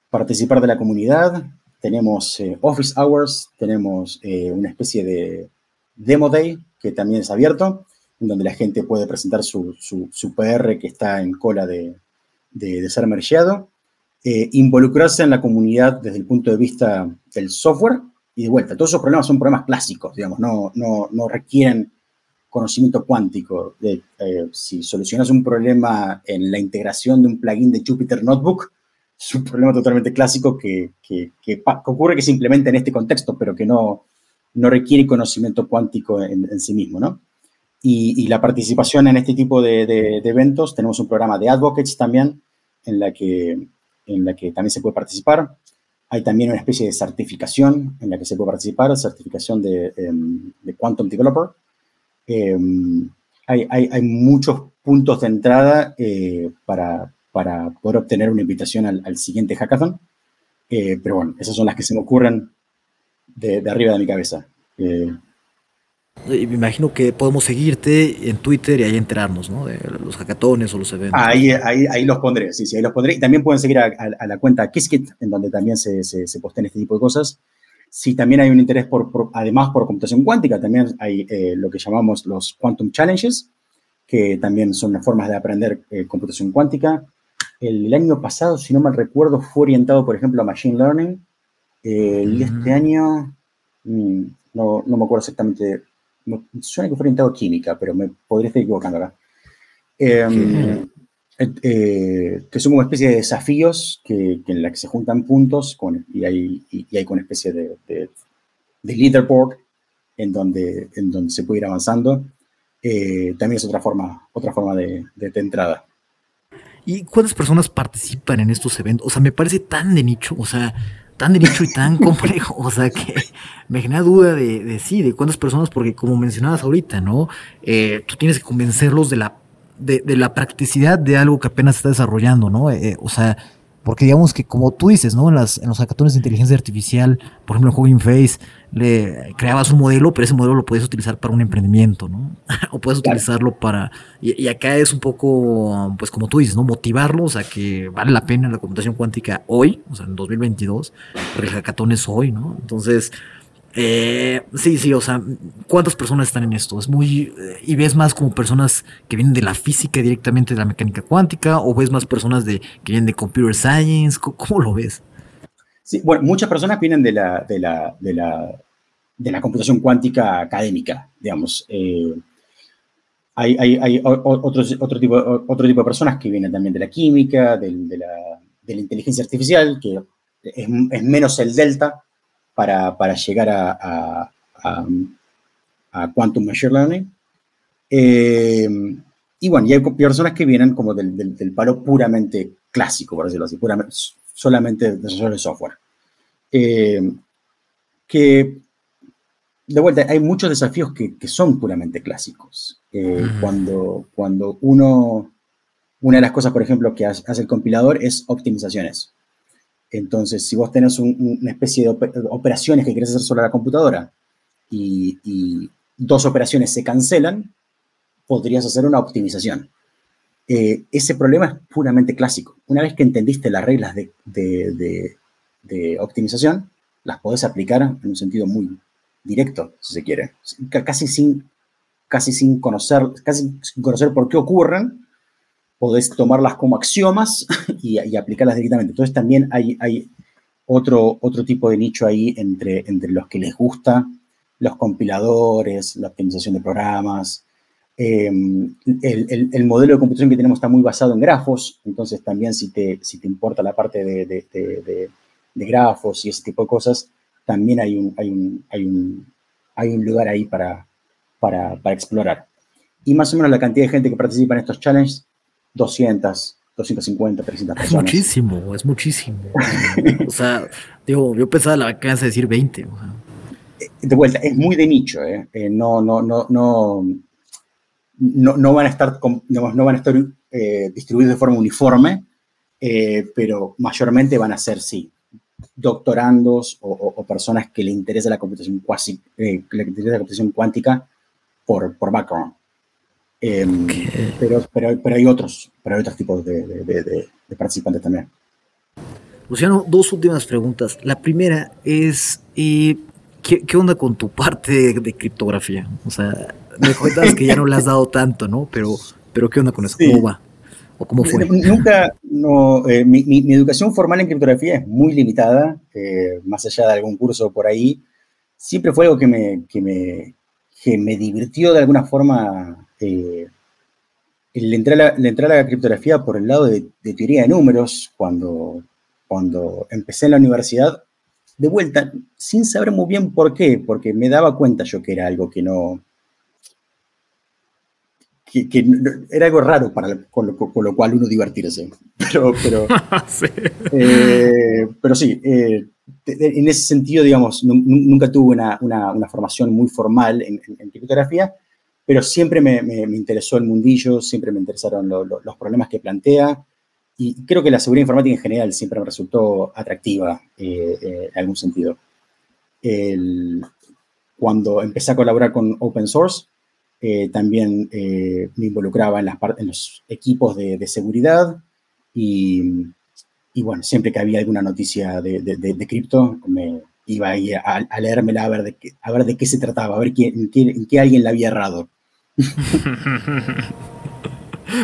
participar de la comunidad. Tenemos eh, Office Hours, tenemos eh, una especie de Demo Day que también es abierto, en donde la gente puede presentar su, su, su PR que está en cola de, de, de ser mergeado. involucrarse en la comunidad desde el punto de vista del software y de vuelta. Todos esos problemas son problemas clásicos, digamos, no, no, no requieren conocimiento cuántico. De, eh, si solucionas un problema en la integración de un plugin de Jupyter Notebook, es un problema totalmente clásico que, ocurre que se implementa en este contexto, pero que no, no requiere conocimiento cuántico en, sí mismo, ¿no? Y, la participación en este tipo de, de, eventos, tenemos un programa de advocates también, en la, que, en la que también se puede participar. Hay también una especie de certificación en la que se puede participar, certificación de, em, de Quantum Developer, Em, hay, hay, muchos puntos de entrada eh, para, para, poder obtener una invitación al, siguiente hackathon. Eh, pero bueno, esas son las que se me ocurren de, arriba de mi cabeza. Eh, me imagino que podemos seguirte en Twitter y ahí enterarnos, ¿no? De los hackatones o los eventos. Ahí, ahí, ahí los pondré, sí, sí, ahí los pondré. Y también pueden seguir a, la cuenta Qiskit, en donde también se, se, se postean este tipo de cosas. Si también hay un interés por, además por computación cuántica, también hay eh, lo que llamamos los Quantum Challenges, que también son formas de aprender eh, computación cuántica. El, año pasado, si no mal recuerdo, fue orientado, por ejemplo, a Machine Learning. Eh, y este año, mm, no, no, me acuerdo exactamente, suena que fue orientado a química, pero me podría estar equivocando acá. Em, eh, que son como especie de desafíos que, en la que se juntan puntos con, y, hay, y, hay una especie de, de, leaderboard en donde, en donde se puede ir avanzando. Eh, también es otra forma, otra forma de, de, entrada. ¿Y cuántas personas participan en estos eventos? O sea, me parece tan de nicho, o sea, tan de nicho y tan complejo, o sea, que me genera duda de, de sí, de cuántas personas, porque como mencionabas ahorita, ¿no? Eh, tú tienes que convencerlos de la de, de, la practicidad de algo que apenas está desarrollando, ¿no? Eh, o sea, porque digamos que como tú dices, ¿no? En, las, en los hackatones de inteligencia artificial, por ejemplo en Hugging Face, le creabas un modelo, pero ese modelo lo puedes utilizar para un emprendimiento, ¿no? o puedes utilizarlo para... Y, acá es un poco, pues como tú dices, ¿no? Motivarlos a que vale la pena la computación cuántica hoy, o sea, en 2022, pero el hackatón es hoy, ¿no? Entonces, eh, sí, sí, o sea, ¿cuántas personas están en esto? Es muy. Eh, ¿Y ves más como personas que vienen de la física directamente de la mecánica cuántica? ¿O ves más personas de, que vienen de computer science? ¿Cómo, lo ves? Sí, bueno, muchas personas vienen de la, de la, de la, de la computación cuántica académica, digamos. Eh, hay, hay, hay otros, otro, tipo, otro tipo de personas que vienen también de la química, de, la, de la inteligencia artificial, que es, es menos el delta para, llegar a, a, Quantum Machine Learning. Eh, y bueno, y hay personas que vienen como del, del, palo puramente clásico, por decirlo así, puramente, solamente desarrollo de software. Eh, que, de vuelta, hay muchos desafíos que, que son puramente clásicos. Eh, cuando, cuando uno, una de las cosas, por ejemplo, que hace el compilador es optimizaciones. Entonces, si vos tenés una especie de operaciones que querés hacer sobre la computadora y, dos operaciones se cancelan, podrías hacer una optimización. Eh, ese problema es puramente clásico. Una vez que entendiste las reglas de, optimización, las podés aplicar en un sentido muy directo, si se quiere. Casi sin, casi sin, conocer, casi sin conocer por qué ocurren, podés tomarlas como axiomas y, aplicarlas directamente. Entonces también hay, hay otro, otro tipo de nicho ahí entre, entre los que les gusta los compiladores, la optimización de programas. Em, el, modelo de computación que tenemos está muy basado en grafos, entonces también si te, si te importa la parte de, de, grafos y ese tipo de cosas, también hay un, hay un, hay un, hay un lugar ahí para, para, para explorar. Y más o menos la cantidad de gente que participa en estos challenges 200, 250, 300 personas. Es muchísimo, es muchísimo. o sea, digo, yo pensaba la vacancia de decir 20. Eh, de vuelta, es muy de nicho, ¿eh? eh no, no, no, no, no, van a estar, no van a estar eh, distribuidos de forma uniforme, pero mayormente van a ser, sí, doctorandos o, personas que le interesa la computación, cuasi, eh, le interesa la computación cuántica por, por background. Em, pero, pero, pero, hay otros, pero hay otros tipos de, de, participantes también. Luciano, dos últimas preguntas. La primera es, eh, ¿qué, ¿qué, onda con tu parte de, criptografía? O sea, me cuentas que ya no le has dado tanto, ¿no? Pero, pero ¿qué onda con eso? ¿Cómo va? ¿O cómo fue? Nunca, no, eh, mi, mi, educación formal en criptografía es muy limitada, eh, más allá de algún curso por ahí. Siempre fue algo que me, que me, que me divirtió de alguna forma eh, le, entré a la, a la, criptografía por el lado de, teoría de números cuando, cuando empecé en la universidad. De vuelta, sin saber muy bien por qué, porque me daba cuenta yo que era algo que no, que, era algo raro para, con, lo, cual uno divertirse. Pero, pero, sí. Eh, pero sí, eh, en ese sentido, digamos, nunca tuve una, una, formación muy formal en, en, criptografía, pero siempre me, me, interesó el mundillo, siempre me interesaron los problemas que plantea, y creo que la seguridad informática en general siempre me resultó atractiva eh, en algún sentido. cuando empecé a colaborar con Open Source, eh, también eh, me involucraba en, las en los equipos de, seguridad y, y, bueno, siempre que había alguna noticia de, de, cripto, me iba a, a, a leérmela a ver, de qué, a ver de qué se trataba, a ver quién, en, qué, alguien la había errado.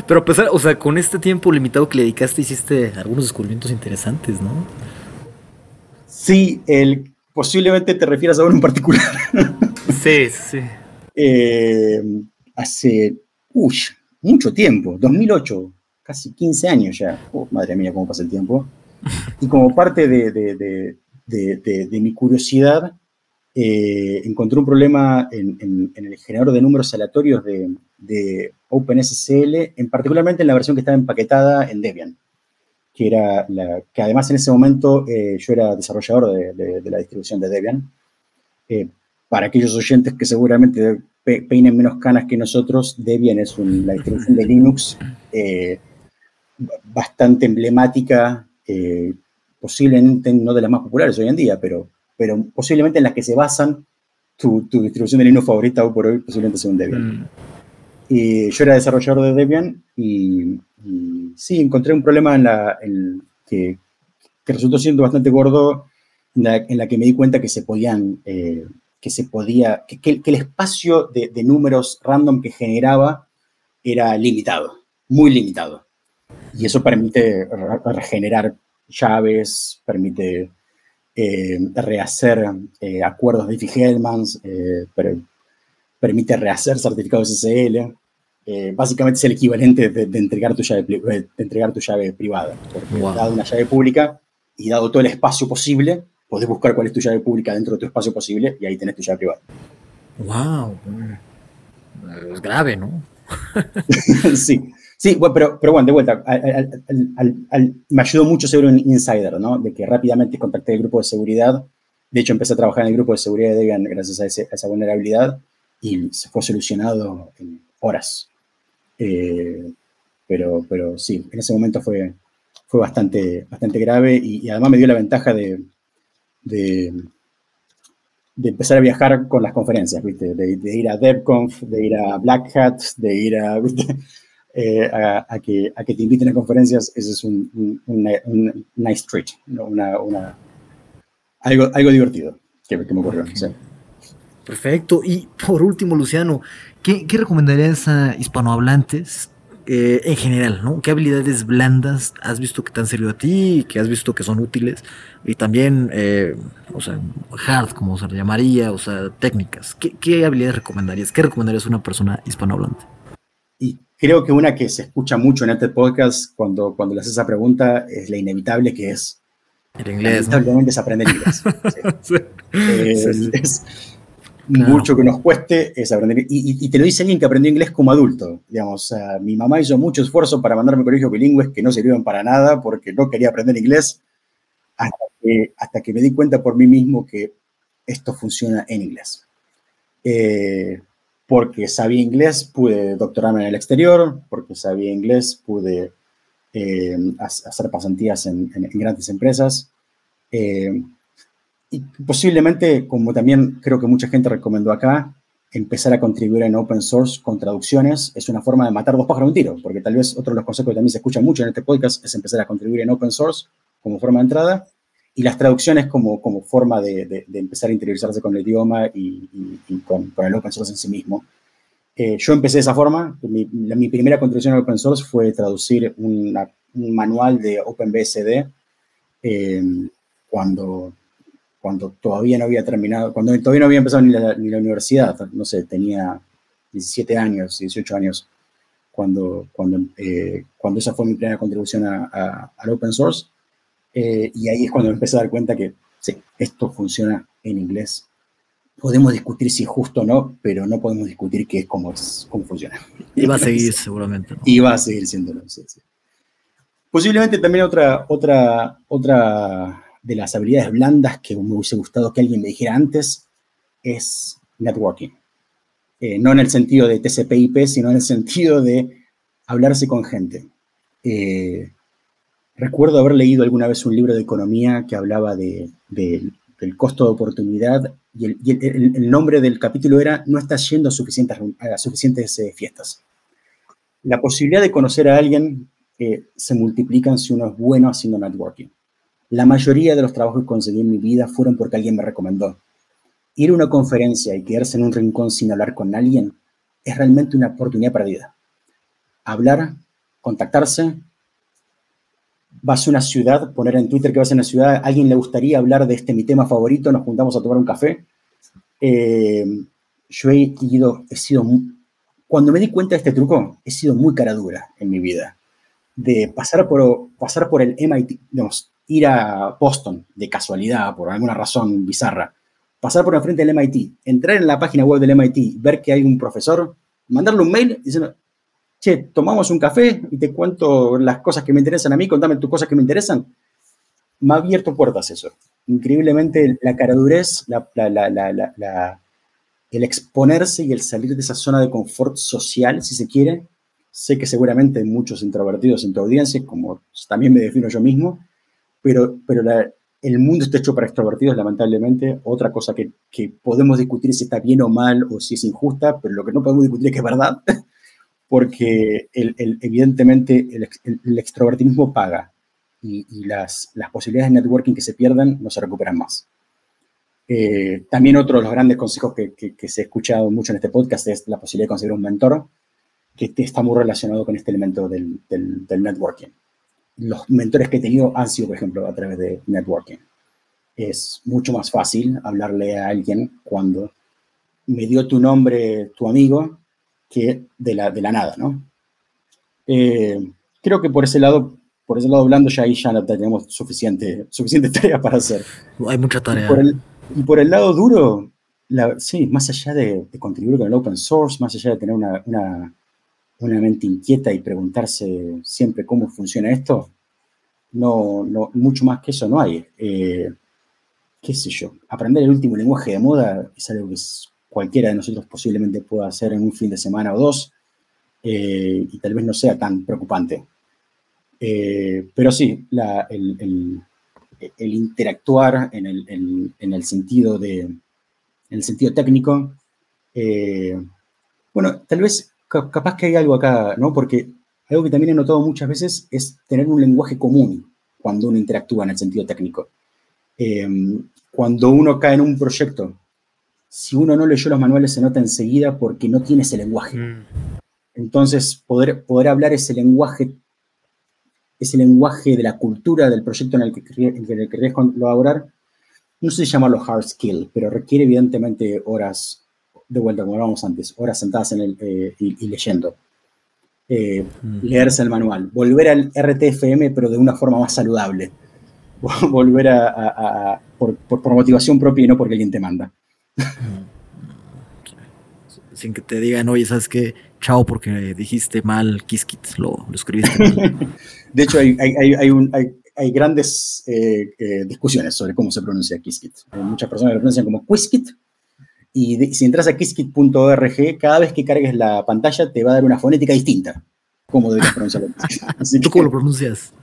Pero pues, o sea, con este tiempo limitado que le dedicaste, hiciste algunos descubrimientos interesantes, ¿no? Sí, el, posiblemente te refieras a uno en particular. sí, sí. Eh, hace mucho tiempo, 2008, casi 15 años ya. Oh, madre mía, cómo pasa el tiempo. Y como parte de, mi curiosidad, eh, encontré un problema en, el generador de números aleatorios de, OpenSSL, en particularmente en la versión que estaba empaquetada en Debian, que, era que además en ese momento eh, yo era desarrollador de, la distribución de Debian. Para aquellos oyentes que seguramente peinen menos canas que nosotros, Debian es la distribución de Linux eh, bastante emblemática, eh, posiblemente no de las más populares hoy en día, pero, pero posiblemente en las que se basan tu, distribución de Linux favorita o por hoy, posiblemente sea un Debian. Mm. Y yo era desarrollador de Debian y, sí, encontré un problema en la, que, resultó siendo bastante gordo, en la, que me di cuenta que se podían eh, que se podía, que, el espacio de, números random que generaba era limitado, muy limitado. Y eso permite regenerar llaves, permite eh, rehacer eh, acuerdos de Diffie-Hellmans, eh, permite rehacer certificados SSL. básicamente es el equivalente de, entregar, tu llave, de entregar tu llave privada. Porque dado una llave pública y dado todo el espacio posible, podés buscar cuál es tu llave pública dentro de tu espacio posible y ahí tenés tu llave privada. ¡Wow! Es grave, ¿no? sí, sí, bueno, pero, pero bueno, de vuelta, me ayudó mucho ser un insider, ¿no? De que rápidamente contacté el grupo de seguridad. De hecho, empecé a trabajar en el grupo de seguridad de Debian gracias a, esa vulnerabilidad y se fue solucionado en horas. Eh, pero, pero sí, en ese momento fue, fue bastante, bastante grave y además me dio la ventaja de, de, empezar a viajar con las conferencias, ¿viste? De, ir a DevConf, de ir a Black Hat, de ir a, eh, a, que, te inviten a conferencias, eso es un, nice treat, una, una, algo, algo divertido que, me ocurrió. Perfecto. Y por último, Luciano, ¿qué, qué recomendarías a hispanohablantes eh, en general, ¿no? ¿Qué habilidades blandas has visto que te han servido a ti, que has visto que son útiles? Y también, eh, o sea, hard, como se le llamaría, o sea, técnicas. ¿Qué, habilidades recomendarías? ¿Qué recomendarías a una persona hispanohablante? Y creo que una que se escucha mucho en este podcast cuando, cuando le haces esa pregunta es la inevitable que es. El inglés. Inevitablemente es aprender inglés. Eh, es, mucho que nos cueste es aprender. Y, te lo dice alguien que aprendió inglés como adulto. Digamos, mi mamá hizo mucho esfuerzo para mandarme a colegios bilingües que no sirvieron para nada porque no quería aprender inglés, hasta que, hasta que me di cuenta por mí mismo que esto funciona en inglés. Eh, porque sabía inglés, pude doctorarme en el exterior, porque sabía inglés, pude eh, hacer pasantías en, grandes empresas, Eh, y posiblemente, como también creo que mucha gente recomendó acá, empezar a contribuir en open source con traducciones es una forma de matar dos pájaros de un tiro, porque tal vez otro de los consejos que también se escucha mucho en este podcast es empezar a contribuir en open source como forma de entrada y las traducciones como, como forma de, empezar a interiorizarse con el idioma y, con, el open source en sí mismo. Eh, yo empecé de esa forma. Mi, primera contribución al open source fue traducir un manual de OpenBSD eh, cuando, cuando todavía no había terminado, cuando todavía no había empezado ni la, universidad. No sé, tenía 17 años, 18 años cuando, cuando, eh, cuando esa fue mi primera contribución al open source. Eh, y ahí es cuando empecé a dar cuenta que sí, esto funciona en inglés. Podemos discutir si es justo o no, pero no podemos discutir qué es cómo, es, cómo funciona. Y va a seguir seguramente. Y va a seguir siéndolo, sí, Posiblemente también otra, otra, otra de las habilidades blandas que me hubiese gustado que alguien me dijera antes es networking. Eh, no en el sentido de TCP/IP, sino en el sentido de hablarse con gente. Eh, Recuerdo haber leído alguna vez un libro de economía que hablaba de, del costo de oportunidad y, el, nombre del capítulo era No estás yendo a suficientes, suficientes eh, fiestas. La posibilidad de conocer a alguien eh, se multiplica si uno es bueno haciendo networking. La mayoría de los trabajos que conseguí en mi vida fueron porque alguien me recomendó. Ir a una conferencia y quedarse en un rincón sin hablar con alguien es realmente una oportunidad perdida. Hablar, contactarse, vas a una ciudad, poner en Twitter que vas a una ciudad, a alguien le gustaría hablar de este mi tema favorito, nos juntamos a tomar un café. Eh, yo he ido, he sido, cuando me di cuenta de este truco, he sido muy cara dura en mi vida. De pasar por, pasar por el MIT, digamos, ir a Boston de casualidad, por alguna razón bizarra, pasar por enfrente del MIT, entrar en la página web del MIT, ver que hay un profesor, mandarle un mail diciendo, che, tomamos un café y te cuento las cosas que me interesan a mí, contame tus cosas que me interesan. Me ha abierto puertas eso. Increíblemente la caradurez, la, el exponerse y el salir de esa zona de confort social, si se quiere. Sé que seguramente hay muchos introvertidos en tu audiencia, como también me defino yo mismo, pero, pero el mundo está hecho para extrovertidos, lamentablemente. Otra cosa que, que podemos discutir si está bien o mal o si es injusta, pero lo que no podemos discutir es que es verdad. Porque evidentemente el, extrovertinismo paga y, las, posibilidades de networking que se pierden no se recuperan más. Eh, también otro de los grandes consejos que, se ha escuchado mucho en este podcast es la posibilidad de conseguir un mentor, que está muy relacionado con este elemento del, networking. Los mentores que he tenido han sido, por ejemplo, a través de networking. Es mucho más fácil hablarle a alguien cuando me dio tu nombre tu amigo que de la, de la nada, ¿no? Eh, creo que por ese lado, por ese lado blando ya ahí ya tenemos suficiente, suficiente tarea para hacer. Hay mucha tarea. Y por el, lado duro, sí, más allá de, contribuir con el open source, más allá de tener una, una, una, mente inquieta y preguntarse siempre cómo funciona esto, no, no, mucho más que eso no hay. Eh, qué sé yo, aprender el último lenguaje de moda es algo que es cualquiera de nosotros posiblemente pueda hacer en un fin de semana o dos, eh, y tal vez no sea tan preocupante. Eh, pero sí, el, interactuar en el, sentido, de, en el sentido técnico, eh, bueno, tal vez capaz que hay algo acá, ¿no? Porque algo que también he notado muchas veces es tener un lenguaje común cuando uno interactúa en el sentido técnico. cuando uno cae en un proyecto si uno no leyó los manuales se nota enseguida porque no tiene ese lenguaje. Mm. Entonces, poder, poder hablar ese lenguaje, ese lenguaje de la cultura del proyecto en el que, querés colaborar, no sé si llamarlo hard skill, pero requiere evidentemente horas, de vuelta como hablábamos antes, horas sentadas en el, eh, y, leyendo. Eh, mm. Leerse el manual, volver al RTFM, pero de una forma más saludable. volver a, por, por motivación propia y no porque alguien te manda. Sin que te digan, oye, ¿sabes qué? Chao, porque dijiste mal Kiskit, lo, lo escribiste mal. De hecho, hay, hay, hay, hay grandes eh, eh, discusiones sobre cómo se pronuncia Kiskit. Hay muchas personas lo pronuncian como Quiskit. Y si entras a kiskit.org, cada vez que cargues la pantalla te va a dar una fonética distinta. ¿Cómo deberías pronunciarlo? ¿Tú cómo lo pronuncias?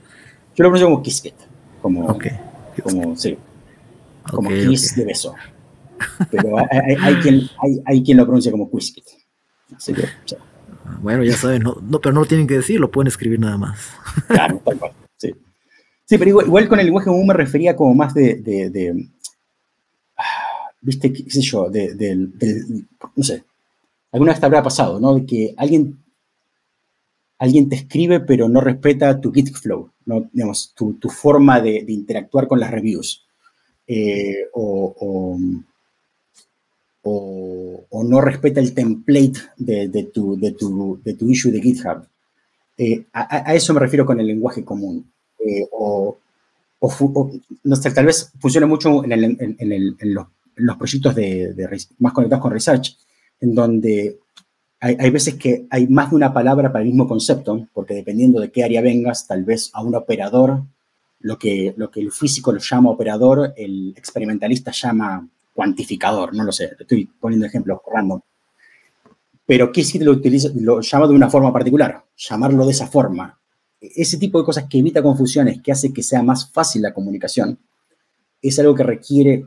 Yo lo pronuncio como Kiskit. Como, como, sí, como kiss de beso. Pero hay, quien, hay, quien lo pronuncia como Quiskit. Así que, Bueno, ya saben, no, pero no lo tienen que decir, lo pueden escribir nada más. Claro, tal cual, sí. Sí, pero igual, con el lenguaje común me refería como más de, de, ah, viste, qué sé yo, de, del, no sé, alguna vez te habrá pasado, ¿no? De que alguien, alguien te escribe pero no respeta tu Git flow, ¿no? Digamos, tu, tu forma de, interactuar con las reviews. Eh, o, o, no respeta el template de, tu, de, tu, de tu, issue de GitHub. Eh, a, eso me refiero con el lenguaje común. Eh, o, no sé, tal vez funciona mucho en, en, los, proyectos de, más conectados con Research, en donde hay, hay, veces que hay más de una palabra para el mismo concepto, porque dependiendo de qué área vengas, tal vez a un operador, lo que, lo que el físico lo llama operador, el experimentalista llama cuantificador, no lo sé, estoy poniendo ejemplos random. Pero ¿qué lo, utiliza, lo llama de una forma particular? Llamarlo de esa forma. Ese tipo de cosas que evita confusiones, que hace que sea más fácil la comunicación, es algo que requiere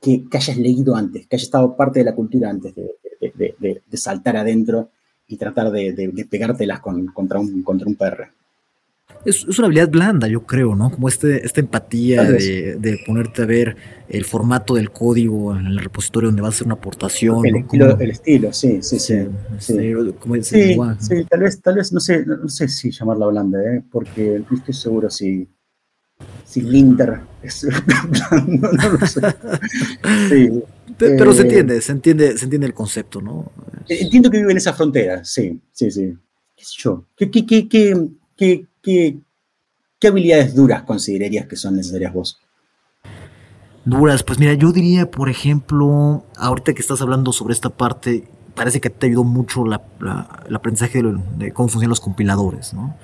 que, hayas leído antes, que hayas estado parte de la cultura antes de, saltar adentro y tratar de, pegártelas contra, un, contra un PR es, una habilidad blanda, yo creo, ¿no? Como este, esta empatía de, ponerte a ver el formato del código en el repositorio donde vas a hacer una aportación. El, estilo, sí, sí, sí. Sí, tal vez, tal vez, no sé, no, sé si llamarla blanda, ¿eh? porque no estoy seguro si, si Linter es blando, no lo sé. Sí. Pero se eh, entiende, se entiende, se entiende el concepto, ¿no? Entiendo que vive en esa frontera, sí, sí, sí. ¿Qué sé yo? ¿Qué, qué, qué, qué, ¿qué, habilidades duras considerarías que son necesarias vos? Duras, pues mira, yo diría, por ejemplo, ahorita que estás hablando sobre esta parte, parece que te ayudó mucho el aprendizaje de, cómo funcionan los compiladores, ¿no?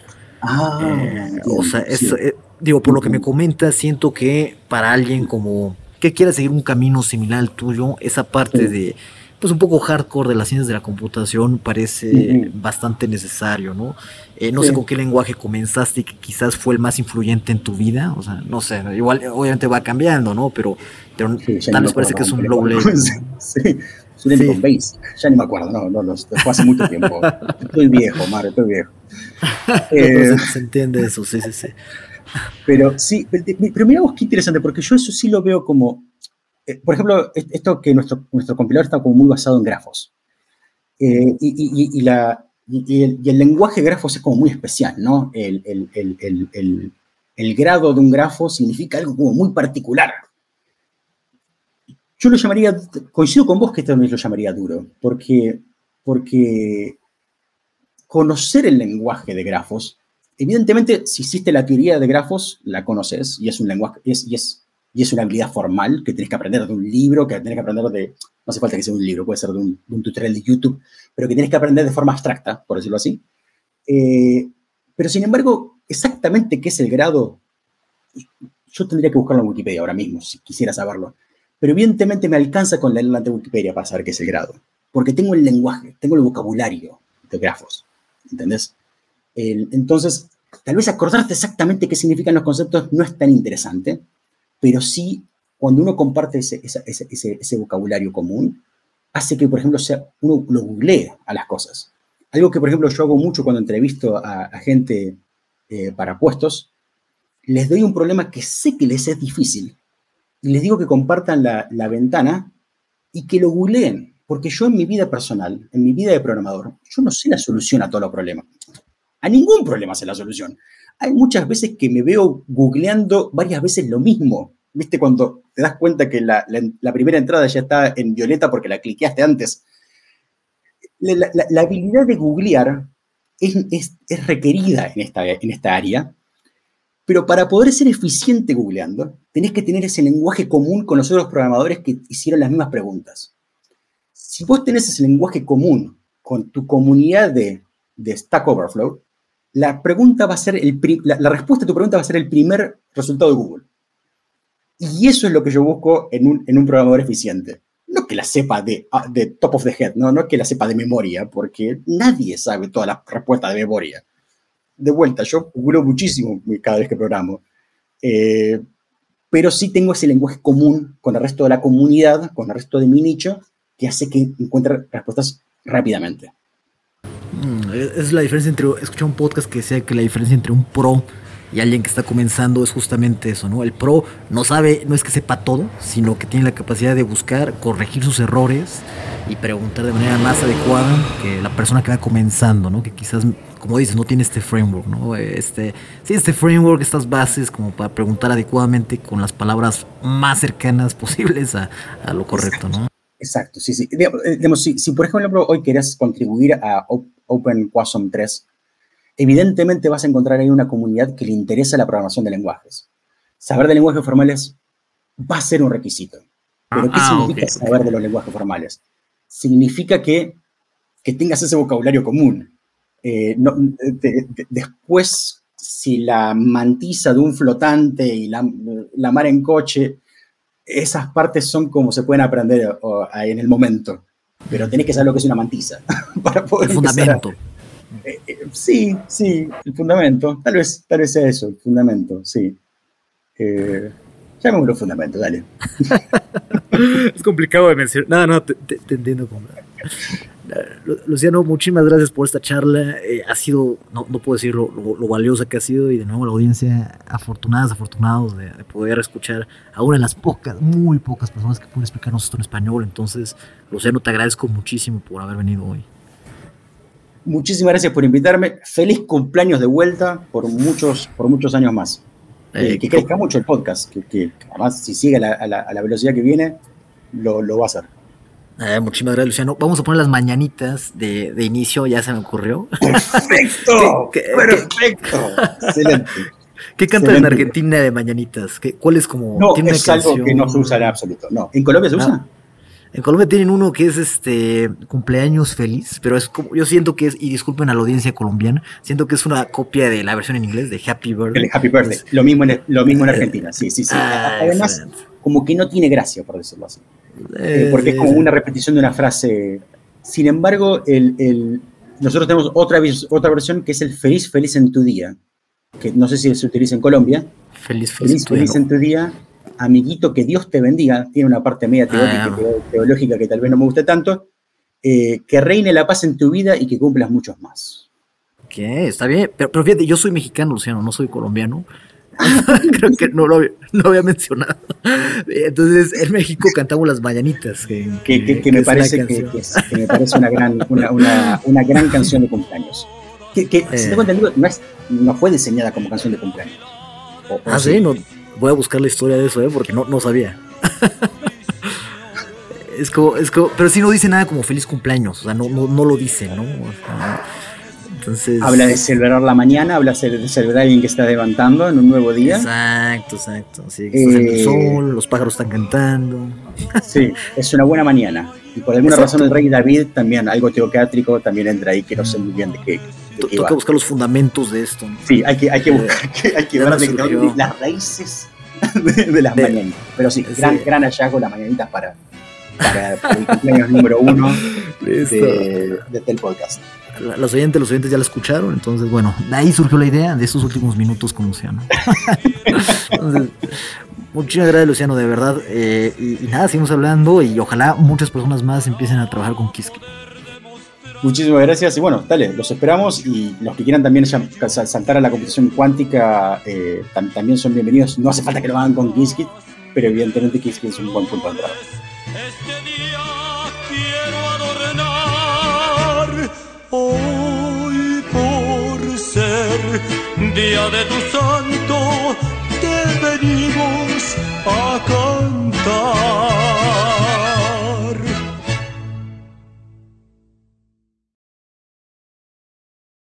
Ah, eh, o sea, eh, digo, por lo que me comentas, siento que para alguien como que quiera seguir un camino similar al tuyo, esa parte de pues un poco hardcore de las ciencias de la computación parece bastante necesario, ¿no? Eh, no sé con qué lenguaje comenzaste y que quizás fue el más influyente en tu vida, o sea, no sé, igual obviamente va cambiando, ¿no? Pero, pero tal vez parece que es un low level. Sí, sí. un base, ya ni me acuerdo, no, no, no, fue hace mucho tiempo. estoy viejo, Mario, estoy viejo. Eh, se, entiende eso, sí, sí, sí. Pero sí, pero mira vos qué interesante, porque yo eso sí lo veo como eh, por ejemplo, esto que nuestro, nuestro compilador está como muy basado en grafos. Eh, y, la, el, lenguaje de grafos es como muy especial, ¿no? El, grado de un grafo significa algo como muy particular. Yo lo llamaría, coincido con vos que también lo llamaría duro, porque, porque conocer el lenguaje de grafos, evidentemente, si hiciste la teoría de grafos, la conoces y es un lenguaje, y es y es una habilidad formal que tenés que aprender de un libro, que tenés que aprender de, no hace falta que sea un libro, puede ser de un, tutorial de YouTube, pero que tienes que aprender de forma abstracta, por decirlo así. Eh, pero sin embargo, exactamente qué es el grado, yo tendría que buscarlo en Wikipedia ahora mismo, si quisiera saberlo. Pero evidentemente me alcanza con la de Wikipedia para saber qué es el grado. Porque tengo el lenguaje, tengo el vocabulario de grafos. ¿Entendés? entonces, tal vez acordarte exactamente qué significan los conceptos no es tan interesante, pero sí, cuando uno comparte ese, ese, vocabulario común, hace que, por ejemplo, sea, uno lo googlee a las cosas. Algo que, por ejemplo, yo hago mucho cuando entrevisto a, gente eh, para puestos, les doy un problema que sé que les es difícil y les digo que compartan la, la ventana y que lo googleen, porque yo en mi vida personal, en mi vida de programador, yo no sé la solución a todos los problemas. A ningún problema sé la solución hay muchas veces que me veo googleando varias veces lo mismo. ¿Viste? Cuando te das cuenta que la, primera entrada ya está en violeta porque la cliqueaste antes. La, habilidad de googlear es, requerida en esta, en esta área, pero para poder ser eficiente googleando, tenés que tener ese lenguaje común con los otros programadores que hicieron las mismas preguntas. Si vos tenés ese lenguaje común con tu comunidad de, de Stack Overflow, la pregunta va a ser el la, respuesta a tu pregunta va a ser el primer resultado de Google. Y eso es lo que yo busco en un, en un programador eficiente. No que la sepa de, ah, de top of the head, no, no que la sepa de memoria, porque nadie sabe todas las respuestas de memoria. De vuelta, yo googleo muchísimo cada vez que programo. Eh, pero sí tengo ese lenguaje común con el resto de la comunidad, con el resto de mi nicho, que hace que encuentre respuestas rápidamente. Mm, es la diferencia entre, escuché un podcast que decía que la diferencia entre un pro y alguien que está comenzando es justamente eso, ¿no? El pro no sabe, no es que sepa todo, sino que tiene la capacidad de buscar, corregir sus errores y preguntar de manera más adecuada que la persona que va comenzando, ¿no? Que quizás, como dices, no tiene este framework, ¿no? Este, sí, este framework, estas bases como para preguntar adecuadamente con las palabras más cercanas posibles a, lo correcto, ¿no? Exacto, sí, sí. Eh, digamos, si, si, por ejemplo hoy querés contribuir a Open 3, evidentemente vas a encontrar ahí una comunidad que le interesa la programación de lenguajes. Saber de lenguajes formales va a ser un requisito. Pero ¿qué ah, significa saber de los lenguajes formales? Significa que, que tengas ese vocabulario común. Eh, después, si la mantiza de un flotante y la, la mar en coche esas partes son como se pueden aprender en el momento, pero tenés que saber lo que es una mantiza para poder... El fundamento. Eh, eh, sí, sí, el fundamento. Tal vez, tal vez sea eso, el fundamento, sí. Eh, llamémoslo fundamento, dale. es complicado de mencionar. No, no, te, te, entiendo. Como... Luciano, muchísimas gracias por esta charla. Eh, ha sido, no, no puedo decir lo, valiosa que ha sido y de nuevo la audiencia, afortunadas, afortunados de, poder escuchar a una de las pocas, muy pocas personas que pueden explicarnos esto en español. Entonces, Luciano, te agradezco muchísimo por haber venido hoy. Muchísimas gracias por invitarme. Feliz cumpleaños de vuelta por muchos, por muchos años más. Eh, eh, que crezca mucho el podcast, que, además si sigue a la, velocidad que viene, lo, lo va a hacer. Eh, muchísimas gracias, Luciano. Vamos a poner las mañanitas de, de inicio, ya se me ocurrió. ¡Perfecto! ¡Perfecto! Excelente. ¿Qué cantan en Argentina de mañanitas? ¿Qué, ¿Cuál es como.? No, es algo que no se usa en absoluto. No. ¿En Colombia se usa? En Colombia tienen uno que es este cumpleaños feliz, pero es como, yo siento que es, y disculpen a la audiencia colombiana, siento que es una copia de la versión en inglés de Happy Birthday. El Happy Birthday, lo mismo en, lo mismo en Argentina, sí, sí, sí. Ah, Además, como que no tiene gracia, por decirlo así. Eh, porque es como una repetición de una frase. Sin embargo, el, nosotros tenemos otra, otra versión que es el feliz, feliz en tu día, que no sé si se utiliza en Colombia. Feliz, feliz, feliz, en tu día. Amiguito, que Dios te bendiga. Tiene una parte media ah. teológica que tal vez no me guste tanto. Eh, que reine la paz en tu vida y que cumplas muchos más. ¿Qué? Está bien. Pero, pero fíjate, yo soy mexicano, Luciano, no soy colombiano. Creo que no lo, había, mencionado. Entonces, en México cantamos las mañanitas. Que, me, parece que, me parece una gran, una, gran canción de cumpleaños. Que, si tengo eh. entendido, no, no fue diseñada como canción de cumpleaños. ah, sí, no, voy a buscar la historia de eso, ¿eh? porque no, no sabía. es como, es como, pero sí no dice nada como feliz cumpleaños, o sea, no, no, no lo dice, ¿no? habla de celebrar la mañana, habla de celebrar a alguien que está levantando en un nuevo día. Exacto, exacto. Sí, el eh, sol, los pájaros están cantando. Sí, es una buena mañana. Y por alguna razón el rey David también, algo teocátrico, también entra ahí, que no sé muy bien de qué. Tengo que buscar los fundamentos de esto. Sí, hay que, hay que buscar, hay que ver de, las raíces de, las mañanas. Pero sí, gran, gran hallazgo las mañanitas para, para, el cumpleaños número uno de, de, del podcast los oyentes, los oyentes ya la escucharon, entonces bueno, de ahí surgió la idea de estos últimos minutos con Luciano. entonces, muchas gracias Luciano, de verdad. Eh, y, nada, seguimos hablando y ojalá muchas personas más empiecen a trabajar con Kiski. Muchísimas gracias y bueno, dale, los esperamos y los que quieran también saltar a la competición cuántica eh, también son bienvenidos. No hace falta que lo hagan con Kiski, pero evidentemente Kiski es un buen punto de entrada. Este día quiero Hoy por ser día de tu santo te venimos a cantar.